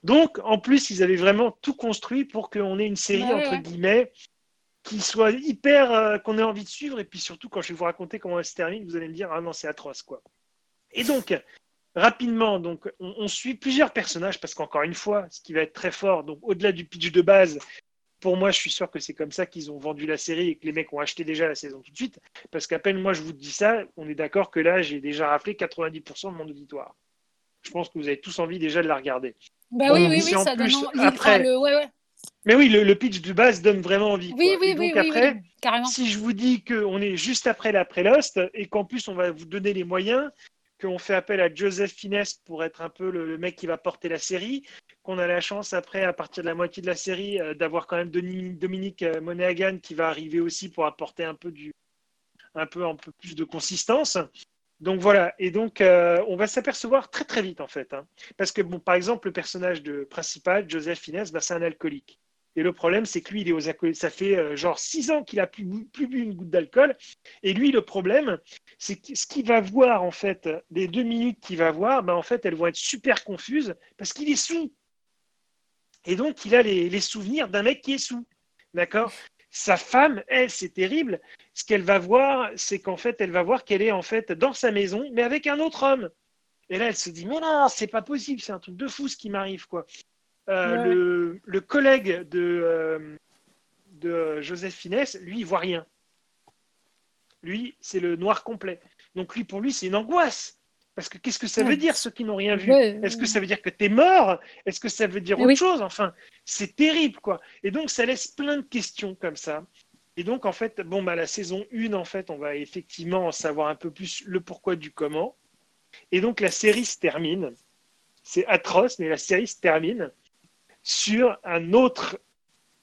Donc, en plus, ils avaient vraiment tout construit pour qu'on ait une série entre guillemets qui soit hyper, euh, qu'on ait envie de suivre. Et puis surtout, quand je vais vous raconter comment elle se termine, vous allez me dire ah non, c'est atroce quoi. Et donc, rapidement, donc, on, suit plusieurs personnages parce qu'encore une fois, ce qui va être très fort, donc au-delà du pitch de base, pour moi, je suis sûr que c'est comme ça qu'ils ont vendu la série et que les mecs ont acheté déjà la saison tout de suite. Parce qu'à peine moi je vous dis ça, on est d'accord que là, j'ai déjà rappelé 90% de mon auditoire. Je pense que vous avez tous envie déjà de la regarder. Bah oui, oui, oui, ça donne envie. Après... Le... Ouais, ouais. Mais oui, le, pitch de base donne vraiment envie. Oui, oui, oui, donc après, carrément. si je vous dis qu'on est juste après l'après Lost et qu'en plus on va vous donner les moyens, qu'on fait appel à Joseph Finesse pour être un peu le, mec qui va porter la série, qu'on a la chance après, à partir de la moitié de la série, euh, d'avoir quand même Dominique euh, Monaghan qui va arriver aussi pour apporter un peu, du, un peu, un peu plus de consistance. Donc voilà, et donc euh, on va s'apercevoir très très vite en fait, hein. parce que bon, par exemple le personnage de principal, Joseph Finesse, bah, c'est un alcoolique. Et le problème, c'est que lui, il est aux ça fait euh, genre six ans qu'il a plus, bu une goutte d'alcool. Et lui, le problème, c'est que ce qu'il va voir, en fait, les deux minutes qu'il va voir, ben, en fait, elles vont être super confuses parce qu'il est sous. Et donc, il a les, souvenirs d'un mec qui est sous. D'accord? Sa femme, elle, c'est terrible. Ce qu'elle va voir, c'est qu'en fait, elle va voir qu'elle est en fait dans sa maison, mais avec un autre homme. Et là, elle se dit, mais non, c'est pas possible, c'est un truc de fou ce qui m'arrive, quoi. Euh, le, collègue de, euh, de Joseph Finesse, lui, il voit rien. Lui, c'est le noir complet. Donc lui, pour lui, c'est une angoisse. Parce que qu'est-ce que ça veut dire, ceux qui n'ont rien vu? Est-ce que ça veut dire que tu es mort? Est-ce que ça veut dire autre chose? Enfin, c'est terrible, quoi. Et donc, ça laisse plein de questions comme ça. Et donc, en fait, bon, bah, la saison 1, en fait, on va effectivement en savoir un peu plus le pourquoi du comment. Et donc, la série se termine. C'est atroce, mais la série se termine sur un autre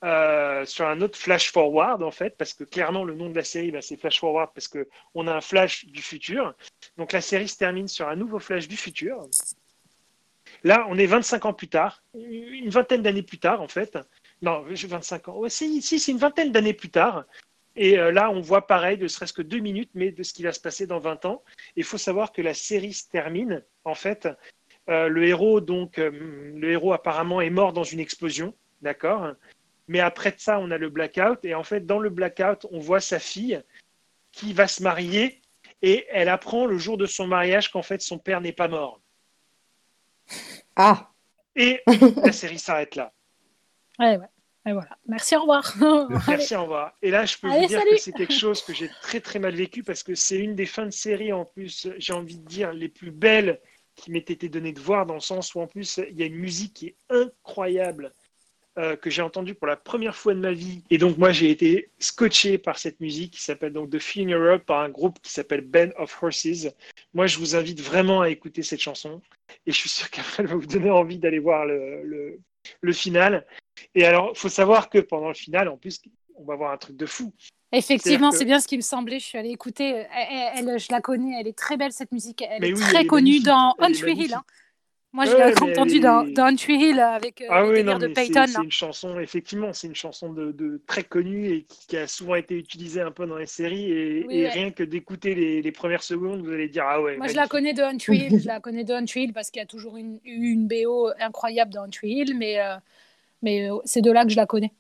euh, sur un autre flash forward en fait, parce que clairement le nom de la série bah, c'est flash forward parce que on a un flash du futur. Donc la série se termine sur un nouveau flash du futur. Là, on est 25 ans plus tard, une vingtaine d'années plus tard en fait. Non, 25 ans. Ouais, si, c'est une vingtaine d'années plus tard. Et euh, là, on voit pareil, ne serait-ce que deux minutes, mais de ce qui va se passer dans 20 ans. Il faut savoir que la série se termine en fait euh, le héros, donc, euh, le héros apparemment est mort dans une explosion, d'accord? Mais après ça, on a le blackout. Et en fait, dans le blackout, on voit sa fille qui va se marier et elle apprend le jour de son mariage qu'en fait, son père n'est pas mort. Ah Et la série s'arrête là. Ouais, ouais. Et voilà. Merci, au revoir. Merci, au revoir. Et là, je peux vous dire que c'est quelque chose que j'ai très très mal vécu parce que c'est une des fins de série en plus, j'ai envie de dire, les plus belles qui m'était été donné de voir dans le sens où en plus il y a une musique qui est incroyable euh, que j'ai entendue pour la première fois de ma vie et donc moi j'ai été scotché par cette musique qui s'appelle donc The Feeling Europe par un groupe qui s'appelle Band of Horses. Moi je vous invite vraiment à écouter cette chanson et je suis sûr qu'elle va vous donner envie d'aller voir le, le, le final. Et alors il faut savoir que pendant le final en plus on va voir un truc de fou. Effectivement, c'est bien ce qui me semblait. Je suis allée écouter. Elle, je la connais. Elle est très belle cette musique. Elle est très connue dans Country Hill. Hein. Moi, je l'ai entendue dans, dans Hill avec euh, ah oui, non, de Peyton. C'est une chanson, effectivement, c'est une chanson de, très connue et qui, a souvent été utilisée un peu dans les séries. Et, rien que d'écouter les, premières secondes, vous allez dire ah ouais. Moi, je la connais de Country Hill. je la connais de Hill parce qu'il y a toujours eu une, BO incroyable dans Country Hill, mais euh, mais euh, c'est de là que je la connais.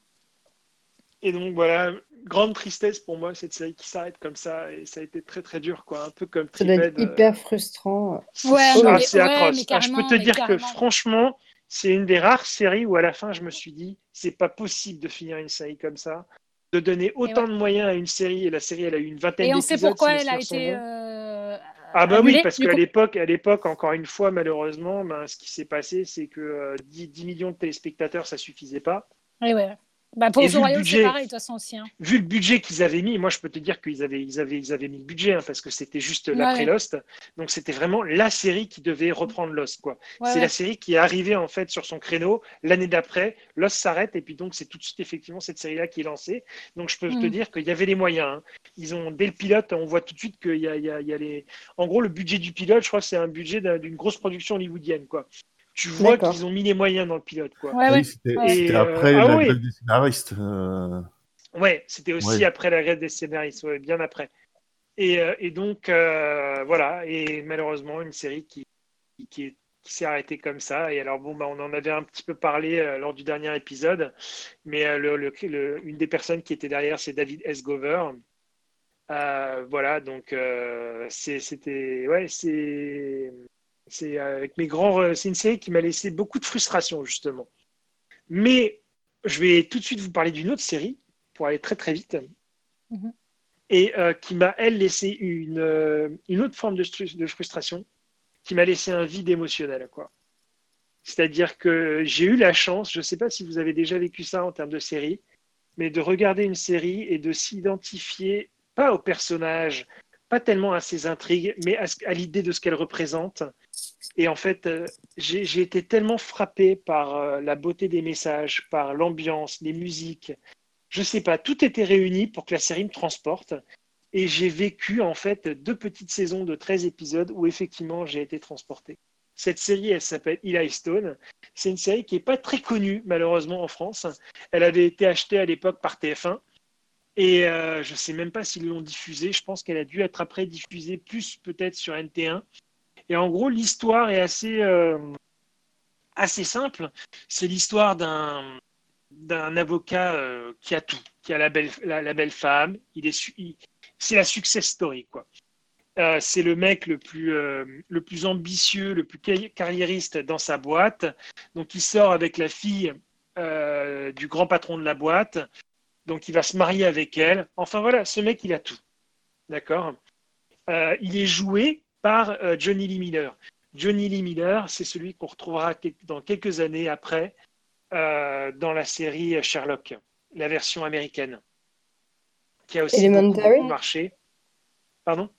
Et donc voilà, grande tristesse pour moi cette série qui s'arrête comme ça et ça a été très très dur quoi, un peu comme Ça doit être hyper frustrant. Ouais, c'est atroce. Ah, je peux te dire que franchement, c'est une des rares séries où à la fin je me suis dit c'est pas possible de finir une série comme ça, de donner autant de moyens à une série et la série elle a eu une vingtaine d'épisodes. Et on sait pourquoi elle a été euh, ah bah oui, parce qu'à l'époque, à l'époque, encore une fois, malheureusement, ben, ce qui s'est passé, c'est que 10, euh, 10, millions de téléspectateurs, ça suffisait pas. Et ouais. Bah pour The Royal, c'est pareil, de toute façon aussi. Hein. Vu le budget qu'ils avaient mis, moi je peux te dire qu'ils avaient, ils avaient, ils avaient mis le budget hein, parce que c'était juste l'après Lost. Donc c'était vraiment la série qui devait reprendre Lost. quoi. c'est la série qui est arrivée en fait sur son créneau l'année d'après. Lost s'arrête et puis donc c'est tout de suite effectivement cette série-là qui est lancée. Donc je peux te mm. dire qu'il y avait les moyens. Hein. Ils ont, dès le pilote, on voit tout de suite qu'il y a, il y, a, il y a les. En gros, le budget du pilote, je crois que c'est un budget d'une grosse production hollywoodienne. quoi tu vois qu'ils ont mis les moyens dans le pilote. Quoi. Ouais, c'était après euh, la ah grève des scénaristes. Euh. Ouais, c'était aussi après la grève des scénaristes, bien après. Et, euh, et donc, voilà, et malheureusement, une série qui, qui, qui s'est arrêtée comme ça. Et alors, bon, bah, on en avait un petit peu parlé lors du dernier épisode, mais le, le, une des personnes qui était derrière, c'est David S. Gover. voilà, donc c'était. Ouais, c'est c'est euh, avec mes grands, euh, c'est une série qui m'a laissé beaucoup de frustration justement. Mais je vais tout de suite vous parler d'une autre série pour aller très très vite mhm. et euh, qui m'a elle laissé une, une autre forme de, de frustration, qui m'a laissé un vide émotionnel quoi. C'est-à-dire que j'ai eu la chance, je ne sais pas si vous avez déjà vécu ça en termes de série, mais de regarder une série et de s'identifier pas au personnage, pas tellement à ses intrigues, mais à, l'idée de ce qu'elle représente. Et en fait, euh, j'ai été tellement frappé par euh, la beauté des messages, par l'ambiance, les musiques. Je sais pas, tout était réuni pour que la série me transporte. Et j'ai vécu en fait deux petites saisons de 13 épisodes où effectivement j'ai été transporté. Cette série, elle s'appelle Eli Stone. C'est une série qui n'est pas très connue, malheureusement, en France. Elle avait été achetée à l'époque par TF1. Et euh, je ne sais même pas s'ils l'ont diffusée. Je pense qu'elle a dû être après diffusée plus peut-être sur NT1. Et en gros, l'histoire est assez, euh, assez simple. C'est l'histoire d'un d'un avocat euh, qui a tout, qui a la belle, la, belle femme. Il est, c'est la success story, quoi. Euh, c'est le mec le plus, le plus ambitieux, le plus carriériste dans sa boîte. Donc, il sort avec la fille du grand patron de la boîte. Donc, il va se marier avec elle. Enfin, voilà, ce mec, il a tout. D'accord? Il est joué par Johnny Lee Miller. Johnny Lee Miller, c'est celui qu'on retrouvera dans quelques années après dans la série Sherlock, la version américaine, qui a aussi marché. Pardon?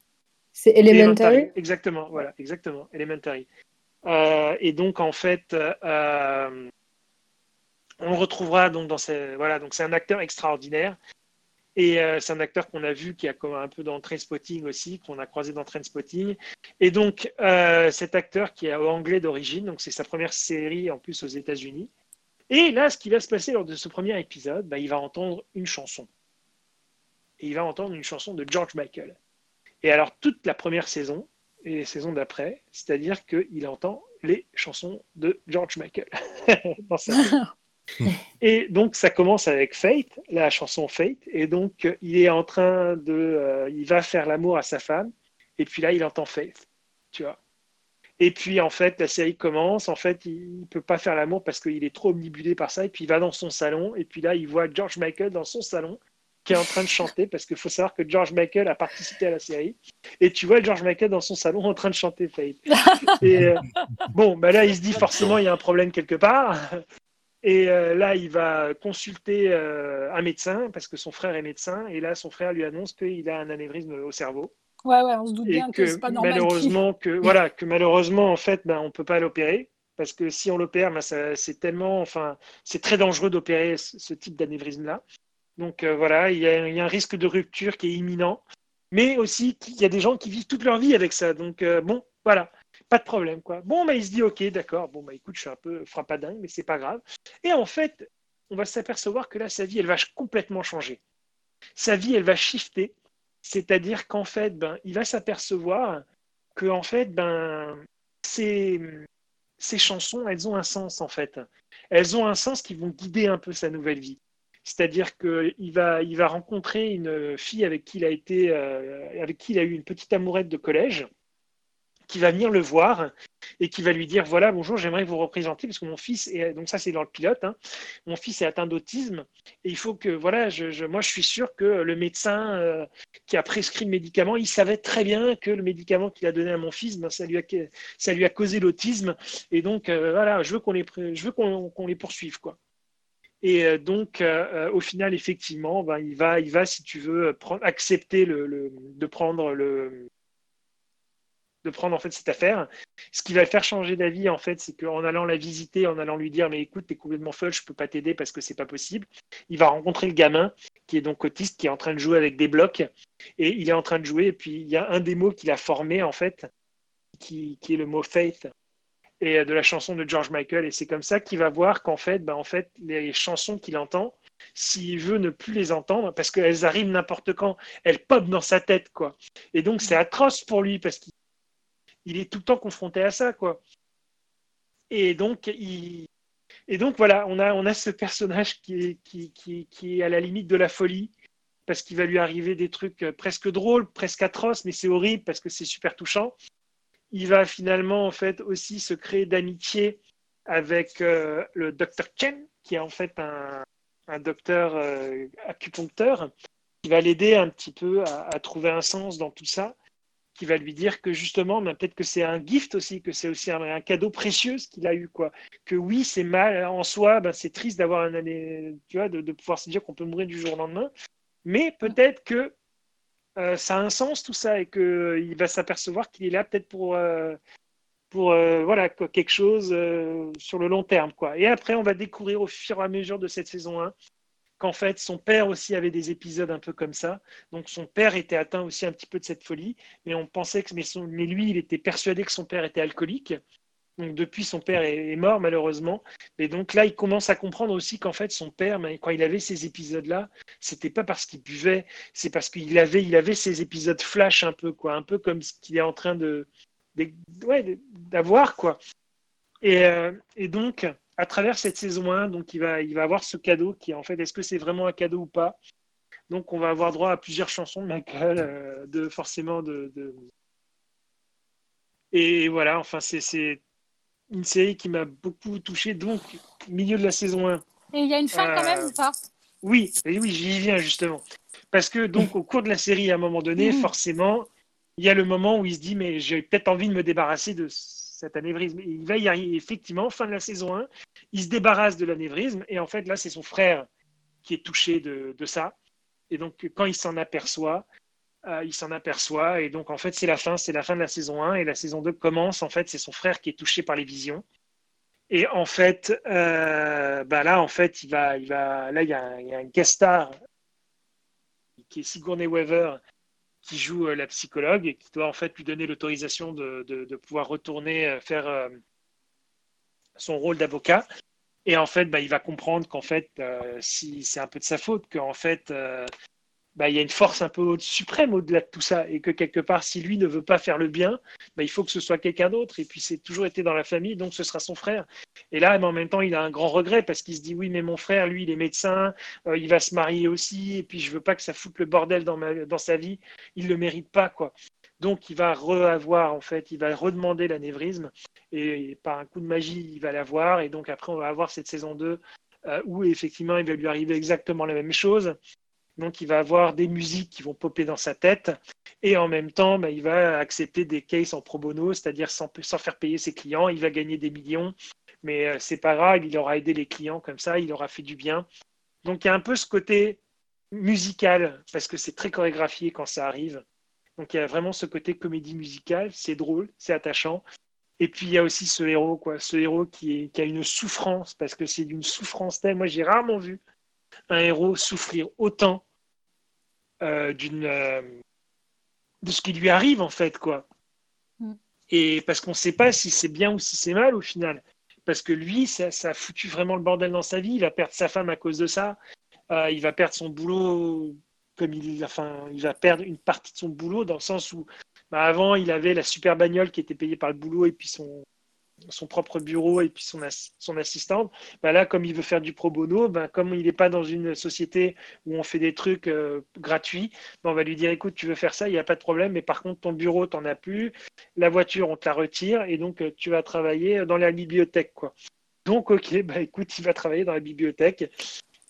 C'est Elementary? Exactement, voilà, exactement, Elementary. Euh, et donc, en fait, euh, on le retrouvera donc dans ces. Voilà, donc c'est un acteur extraordinaire. Et euh, c'est un acteur qu'on a vu qui a un peu dans Trainspotting aussi, qu'on a croisé dans Trainspotting. Et donc, cet acteur qui est anglais d'origine, donc c'est sa première série en plus aux États-Unis. Et là, ce qui va se passer lors de ce premier épisode, bah, il va entendre une chanson. Et il va entendre une chanson de George Michael. Et alors, toute la première saison et les saisons d'après, c'est-à-dire qu'il entend les chansons de George Michael Et donc, ça commence avec Fate, la chanson Fate. Et donc, il est en train de. Euh, il va faire l'amour à sa femme. Et puis là, il entend Fate. Tu vois. Et puis, en fait, la série commence. En fait, il ne peut pas faire l'amour parce qu'il est trop omnibulé par ça. Et puis, il va dans son salon. Et puis là, il voit George Michael dans son salon qui est en train de chanter, parce qu'il faut savoir que George Michael a participé à la série. Et tu vois George Michael dans son salon en train de chanter Fate. Et euh, bon, bah là, il se dit forcément, il y a un problème quelque part. Et euh, là, il va consulter euh, un médecin, parce que son frère est médecin. Et là, son frère lui annonce qu'il a un anévrisme au cerveau. Ouais, ouais, on se doute bien que, c'est pas normal. Malheureusement, que, voilà, que malheureusement, en fait, ben, on ne peut pas l'opérer parce que si on l'opère, ben, c'est tellement, enfin, c'est très dangereux d'opérer ce type d'anévrisme-là. Donc euh, voilà, il y, a, un risque de rupture qui est imminent. Mais aussi, il y a des gens qui vivent toute leur vie avec ça. Donc euh, bon, voilà, pas de problème. quoi. Bon, bah, il se dit, ok, d'accord, bon, bah, écoute, je suis un peu frappadingue, mais c'est pas grave. Et en fait, on va s'apercevoir que là, sa vie, elle va complètement changer. Sa vie, elle va shifter. C'est-à-dire qu'en fait, ben, il va s'apercevoir que en fait, ben, chansons, elles ont un sens en fait. Elles ont un sens qui vont guider un peu sa nouvelle vie. C'est-à-dire qu'il va, il va rencontrer une fille avec qui il a été, euh, avec qui il a eu une petite amourette de collège, qui va venir le voir et qui va lui dire voilà bonjour j'aimerais vous représenter parce que mon fils est donc ça c'est dans le pilote hein, mon fils est atteint d'autisme et il faut que voilà je, moi je suis sûr que le médecin euh, qui a prescrit le médicament il savait très bien que le médicament qu'il a donné à mon fils ben, ça lui a ça lui a causé l'autisme et donc euh, voilà je veux qu'on les je veux qu'on les poursuive quoi. Et euh, donc, au final, effectivement, ben, il, va, il va, si tu veux, accepter le, de prendre le de prendre en fait cette affaire. Ce qui va faire changer d'avis, en fait, c'est qu'en allant la visiter, en allant lui dire, mais écoute, t'es complètement folle, je peux pas t'aider parce que c'est pas possible. Il va rencontrer le gamin qui est donc autiste, qui est en train de jouer avec des blocs, et il est en train de jouer. Et puis il y a un des mots qu'il a formé en fait, qui, est le mot faith, et de la chanson de George Michael. Et c'est comme ça qu'il va voir qu'en fait, ben, en fait, les chansons qu'il entend, s'il veut ne plus les entendre, parce qu'elles arrivent n'importe quand, elles pop dans sa tête, quoi. Et donc, c'est atroce pour lui, parce qu'il est tout le temps confronté à ça, quoi. Et donc, il... Et donc voilà, on a, on a ce personnage qui est, qui, est à la limite de la folie, parce qu'il va lui arriver des trucs presque drôles, presque atroces, mais c'est horrible parce que c'est super touchant il va finalement en fait aussi se créer d'amitié avec euh, le docteur Chen, qui est en fait un, docteur euh, acupuncteur, qui va l'aider un petit peu à, trouver un sens dans tout ça, qui va lui dire que justement, ben, peut-être que c'est un gift aussi, que c'est aussi un, cadeau précieux qu'il a eu, quoi. Que oui, c'est mal en soi, ben, c'est triste d'avoir un année, tu vois, de, pouvoir se dire qu'on peut mourir du jour au lendemain, mais peut-être que euh, ça a un sens tout ça et qu'il euh, va s'apercevoir qu'il est là peut-être pour, euh, pour voilà, quelque chose sur le long terme. Quoi. Et après, on va découvrir au fur et à mesure de cette saison 1 qu'en fait, son père aussi avait des épisodes un peu comme ça. Donc, son père était atteint aussi un petit peu de cette folie, mais on pensait que, mais, mais lui, il était persuadé que son père était alcoolique. Donc depuis, son père est, mort malheureusement. Et donc là, il commence à comprendre aussi qu'en fait, son père, quand il avait ces épisodes-là, c'était pas parce qu'il buvait, c'est parce qu'il avait, il avait ces épisodes flash un peu, quoi, un peu comme ce qu'il est en train de, d'avoir, quoi. Et, euh, et, donc, à travers cette saison 1, donc il va, il va avoir ce cadeau qui est en fait, est-ce que c'est vraiment un cadeau ou pas? Donc, on va avoir droit à plusieurs chansons de Michael, euh, de forcément de, de... Et voilà, enfin, c'est une série qui m'a beaucoup touché, donc milieu de la saison 1. Et il y a une fin quand même ou pas? Oui, oui, j'y viens justement. Parce que donc au cours de la série, à un moment donné, mhm. forcément, il y a le moment où il se dit mais j'ai peut-être envie de me débarrasser de cet anévrisme. il va y arriver effectivement, fin de la saison 1, il se débarrasse de l'anévrisme et en fait là c'est son frère qui est touché de, de ça. Et donc quand il s'en aperçoit, euh, il s'en aperçoit et donc en fait c'est la fin, c'est la fin de la saison 1 et la saison 2 commence. En fait, c'est son frère qui est touché par les visions. Et en fait, euh, bah là, en fait, il va, il va, là, il y a un, il y a un guest star qui est Sigourney Weaver qui joue euh, la psychologue et qui doit en fait lui donner l'autorisation de, pouvoir retourner faire son rôle d'avocat. Et en fait, bah, il va comprendre qu'en fait, si c'est un peu de sa faute, qu'en fait, bah, il y a une force un peu suprême au-delà de tout ça, et que quelque part, si lui ne veut pas faire le bien, bah, il faut que ce soit quelqu'un d'autre. Et puis, c'est toujours été dans la famille, donc ce sera son frère. Et là, en même temps, il a un grand regret parce qu'il se dit oui, mais mon frère, lui, il est médecin, euh, il va se marier aussi, et puis je veux pas que ça foute le bordel dans sa vie. Il le mérite pas, quoi. Donc, il va re-avoir, en fait, il va redemander l'anévrisme, et, par un coup de magie, il va l'avoir. Et donc, après, on va avoir cette saison 2 euh, où, effectivement, il va lui arriver exactement la même chose. Donc, il va avoir des musiques qui vont popper dans sa tête et en même temps, bah, il va accepter des cases en pro bono, c'est-à-dire sans, faire payer ses clients. Il va gagner des millions, mais euh, c'est pas grave, il aura aidé les clients comme ça, il aura fait du bien. Donc, il y a un peu ce côté musical parce que c'est très chorégraphié quand ça arrive. Donc, il y a vraiment ce côté comédie musicale, c'est drôle, c'est attachant. Et puis il y a aussi ce héros, quoi, ce héros qui, qui a une souffrance, parce que c'est d'une souffrance telle. Moi, j'ai rarement vu un héros souffrir autant euh, d'une euh, de ce qui lui arrive en fait quoi. Mm. Et parce qu'on ne sait pas si c'est bien ou si c'est mal au final. Parce que lui, ça, ça, a foutu vraiment le bordel dans sa vie. Il va perdre sa femme à cause de ça. Euh, il va perdre son boulot comme il, enfin, il va perdre une partie de son boulot dans le sens où bah, avant il avait la super bagnole qui était payée par le boulot et puis son, son propre bureau et puis son, son assistante, bah là, comme il veut faire du pro bono, bah, comme il n'est pas dans une société où on fait des trucs euh, gratuits, bah, on va lui dire écoute, tu veux faire ça, il n'y a pas de problème, mais par contre, ton bureau, tu n'en as plus, la voiture, on te la retire, et donc euh, tu vas travailler dans la bibliothèque. Quoi. Donc, ok, bah, écoute, il va travailler dans la bibliothèque.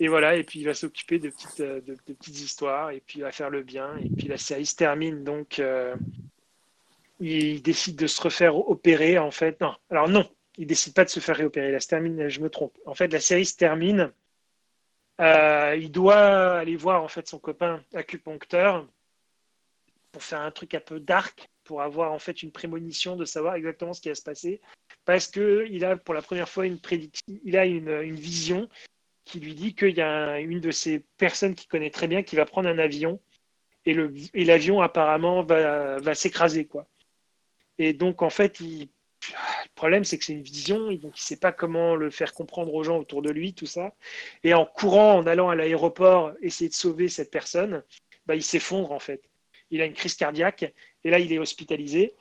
Et voilà, et puis il va s'occuper de petites, euh, de, petites histoires, et puis il va faire le bien. Et puis la série se termine donc il décide de se refaire opérer, en fait. Non, alors non, il décide pas de se faire réopérer. La se termine, je me trompe. En fait, la série se termine. Euh, il doit aller voir en fait son copain acupuncteur pour faire un truc un peu dark, pour avoir en fait une prémonition de savoir exactement ce qui va se passer, parce que il a pour la première fois une prédiction, il a une, vision qui lui dit qu'il y a une de ces personnes qu'il connaît très bien qui va prendre un avion et l'avion apparemment va, va s'écraser quoi. Et donc, en fait, le problème, c'est que c'est une vision, donc il ne sait pas comment le faire comprendre aux gens autour de lui, tout ça. Et en courant, en allant à l'aéroport, essayer de sauver cette personne, bah, il s'effondre, en fait. Il a une crise cardiaque, et là, il est hospitalisé.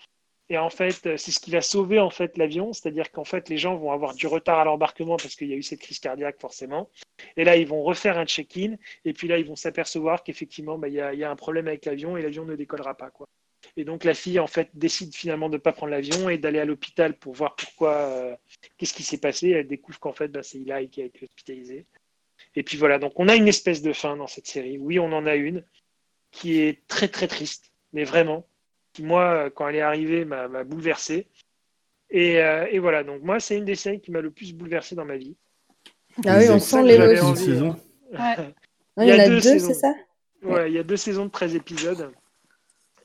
Et en fait, c'est ce qui va sauver en fait l'avion, c'est-à-dire qu'en fait, les gens vont avoir du retard à l'embarquement parce qu'il y a eu cette crise cardiaque forcément. Et là, ils vont refaire un check-in, et puis là, ils vont s'apercevoir qu'effectivement, bah, il y, a, y, a un problème avec l'avion et l'avion ne décollera pas. Quoi. Et donc la fille en fait décide finalement de ne pas prendre l'avion et d'aller à l'hôpital pour voir pourquoi, euh, qu'est-ce qui s'est passé. Elle découvre qu'en fait bah, c'est Eli qui a été hospitalisé. Et puis voilà, donc on a une espèce de fin dans cette série. Oui, on en a une qui est très très triste, mais vraiment, qui moi quand elle est arrivée m'a bouleversé. Et, euh, et, voilà, donc moi c'est une des séries qui m'a le plus bouleversé dans ma vie. Ah oui, on sent l'émotion. il y, a deux, c'est ça? Ouais, il y a deux saisons de 13 épisodes.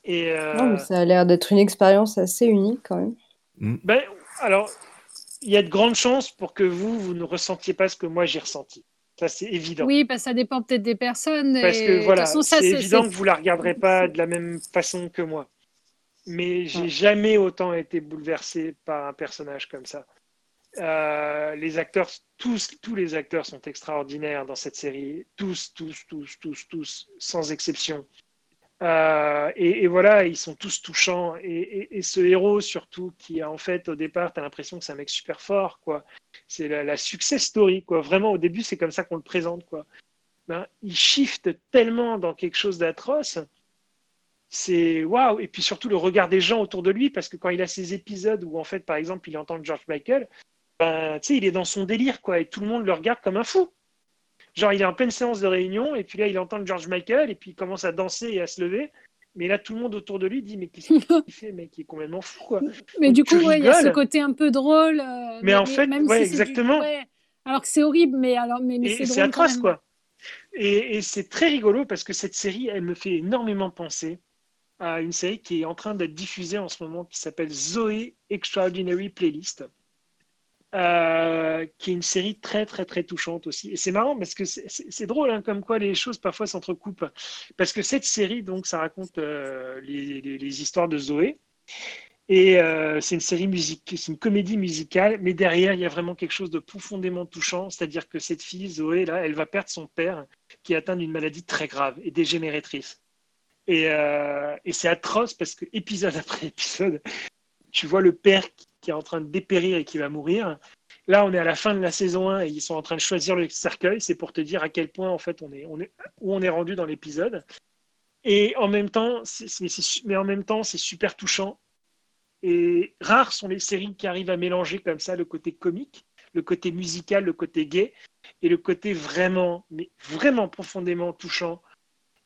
Et, euh, ça a l'air d'être une expérience assez unique quand même. Mm. Ben, alors, il y a de grandes chances pour que vous, vous ne ressentiez pas ce que moi j'ai ressenti. Ça, c'est évident. Oui, parce que ça dépend peut-être des personnes. Parce que voilà, c'est évident que vous ne la regarderez pas de la même façon que moi. mais j'ai jamais autant été bouleversé par un personnage comme ça. Euh, les acteurs, tous, tous les acteurs sont extraordinaires dans cette série, tous, tous, tous, tous, tous, sans exception. Euh, et, voilà, ils sont tous touchants. Et, ce héros, surtout, qui en fait, au départ, tu as l'impression que c'est un mec super fort, quoi. C'est la, success story, quoi. Vraiment, au début, c'est comme ça qu'on le présente, quoi. Ben, il shift tellement dans quelque chose d'atroce. C'est waouh! Et puis surtout le regard des gens autour de lui, parce que quand il a ces épisodes où, en fait, par exemple, il entend George Michael, ben, il est dans son délire, quoi, et tout le monde le regarde comme un fou. Genre, il est en pleine séance de réunion, et puis là, il entend George Michael, et puis il commence à danser et à se lever. Mais là, tout le monde autour de lui dit Mais qu'est-ce qu'il fait, mec? Il est complètement fou, quoi. Mais du coup, il y a ce côté un peu drôle. Euh, mais, en fait, même ouais, exactement. Alors que c'est horrible, mais, alors, mais, mais c'est atroce, quoi. Et, et c'est très rigolo parce que cette série, elle me fait énormément penser à une série qui est en train d'être diffusée en ce moment qui s'appelle Zoé Extraordinary Playlist. Euh, qui est une série très très très touchante aussi. Et c'est marrant parce que c'est drôle hein, comme quoi les choses parfois s'entrecoupent. Parce que cette série, donc, ça raconte euh, les, histoires de Zoé. Et euh, c'est une série musique, c'est une comédie musicale, mais derrière, il y a vraiment quelque chose de profondément touchant. C'est-à-dire que cette fille, Zoé, là, elle va perdre son père qui est atteint d'une maladie très grave et dégénératrice. Et, et c'est atroce parce que épisode après épisode, tu vois le père qui est en train de dépérir et qui va mourir. Là, on est à la fin de la saison 1 et ils sont en train de choisir le cercueil. C'est pour te dire à quel point, en fait, on est, on est, où on est rendu dans l'épisode. Et en même temps, mais en même temps, c'est super touchant. Et rares sont les séries qui arrivent à mélanger comme ça le côté comique, le côté musical, le côté gay et le côté vraiment, mais vraiment profondément touchant.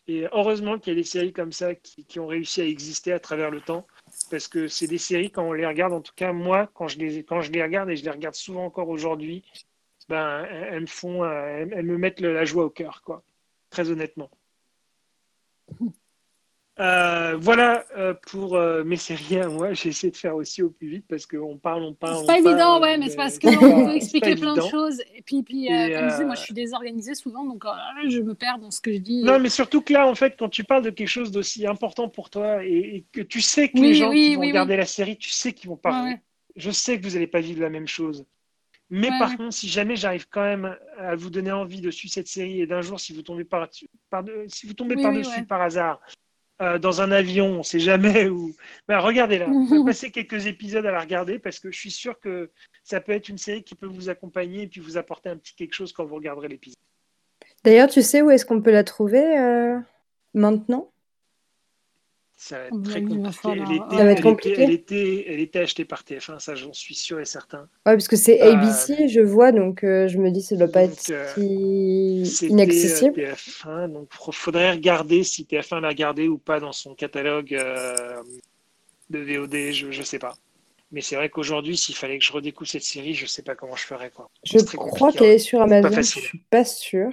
Et heureusement qu'il y a des séries comme ça qui ont réussi à exister à travers le temps parce que c'est des séries, quand on les regarde, en tout cas, moi, quand je les, regarde, et je les regarde souvent encore aujourd'hui, ben, elles, me font, elles, me mettent la joie au cœur, quoi. Très honnêtement. Euh, voilà euh, pour euh, mes séries à moi. J'ai essayé de faire aussi au plus vite parce qu'on parle, on parle. C'est pas évident, ouais, mais c'est parce qu'on peut expliquer plein de choses. Et puis, puis comme je disais, moi je suis désorganisée souvent, donc je me perds dans ce que je dis. Non, mais surtout que là, en fait, quand tu parles de quelque chose d'aussi important pour toi et, que tu sais que les gens qui vont regarder la série, tu sais qu'ils vont pas. Je sais que vous n'allez pas vivre la même chose. Mais par contre, si jamais j'arrive quand même à vous donner envie de suivre cette série et d'un jour, si vous tombez par, par si vous tombez par dessus par hasard euh, dans un avion, on ne sait jamais où. Ben, regardez là, on va passer quelques épisodes à la regarder parce que je suis sûr que ça peut être une série qui peut vous accompagner et puis vous apporter un petit quelque chose quand vous regarderez l'épisode. D'ailleurs, tu sais où est-ce qu'on peut la trouver euh, maintenant? Ça va être très compliqué. Elle était, Elle, était, elle, était, achetée par TF1, ça j'en suis sûr et certain. Ouais, parce que c'est ABC, euh, je vois, donc euh, je me dis ça ne doit pas être euh, si inaccessible. TF1, donc il faudrait regarder si TF1 l'a gardé ou pas dans son catalogue de VOD, je ne sais pas. Mais c'est vrai qu'aujourd'hui, s'il fallait que je redécouvre cette série, je ne sais pas comment je ferais. Quoi. Je crois qu'elle est sur Amazon, je ne suis pas sûr.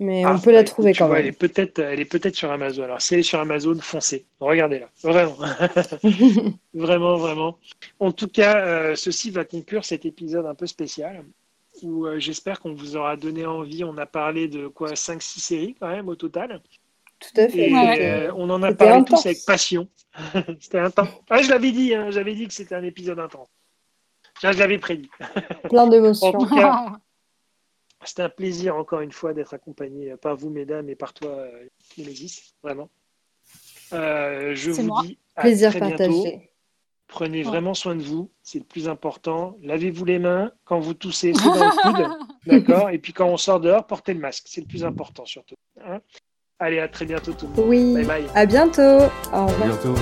Mais ah, on peut la trouver quand même. Elle est peut-être, elle est peut-être sur Amazon. Alors si elle est sur Amazon, foncez. Regardez-la, vraiment, vraiment, vraiment. En tout cas, euh, ceci va conclure cet épisode un peu spécial où euh, j'espère qu'on vous aura donné envie. On a parlé de quoi, 5-6 séries quand même au total. Tout à fait. Euh, on en a parlé tous avec passion. c'était intense. Ah, je l'avais dit, hein, j'avais dit que c'était un épisode intense. Je l'avais prédit. Plein d'émotions. En tout cas, C'était un plaisir, encore une fois, d'être accompagné par vous, mesdames, et par toi, Némésis, vraiment. Euh, je vous dis à plaisir très bientôt. Prenez vraiment soin de vous, c'est le plus important. Lavez-vous les mains quand vous toussez, c'est dans le coude, d'accord? Et puis quand on sort dehors, portez le masque, c'est le plus important surtout. Hein Allez, à très bientôt tout le monde. Oui. Bye bye. À bientôt. Au revoir. À bientôt.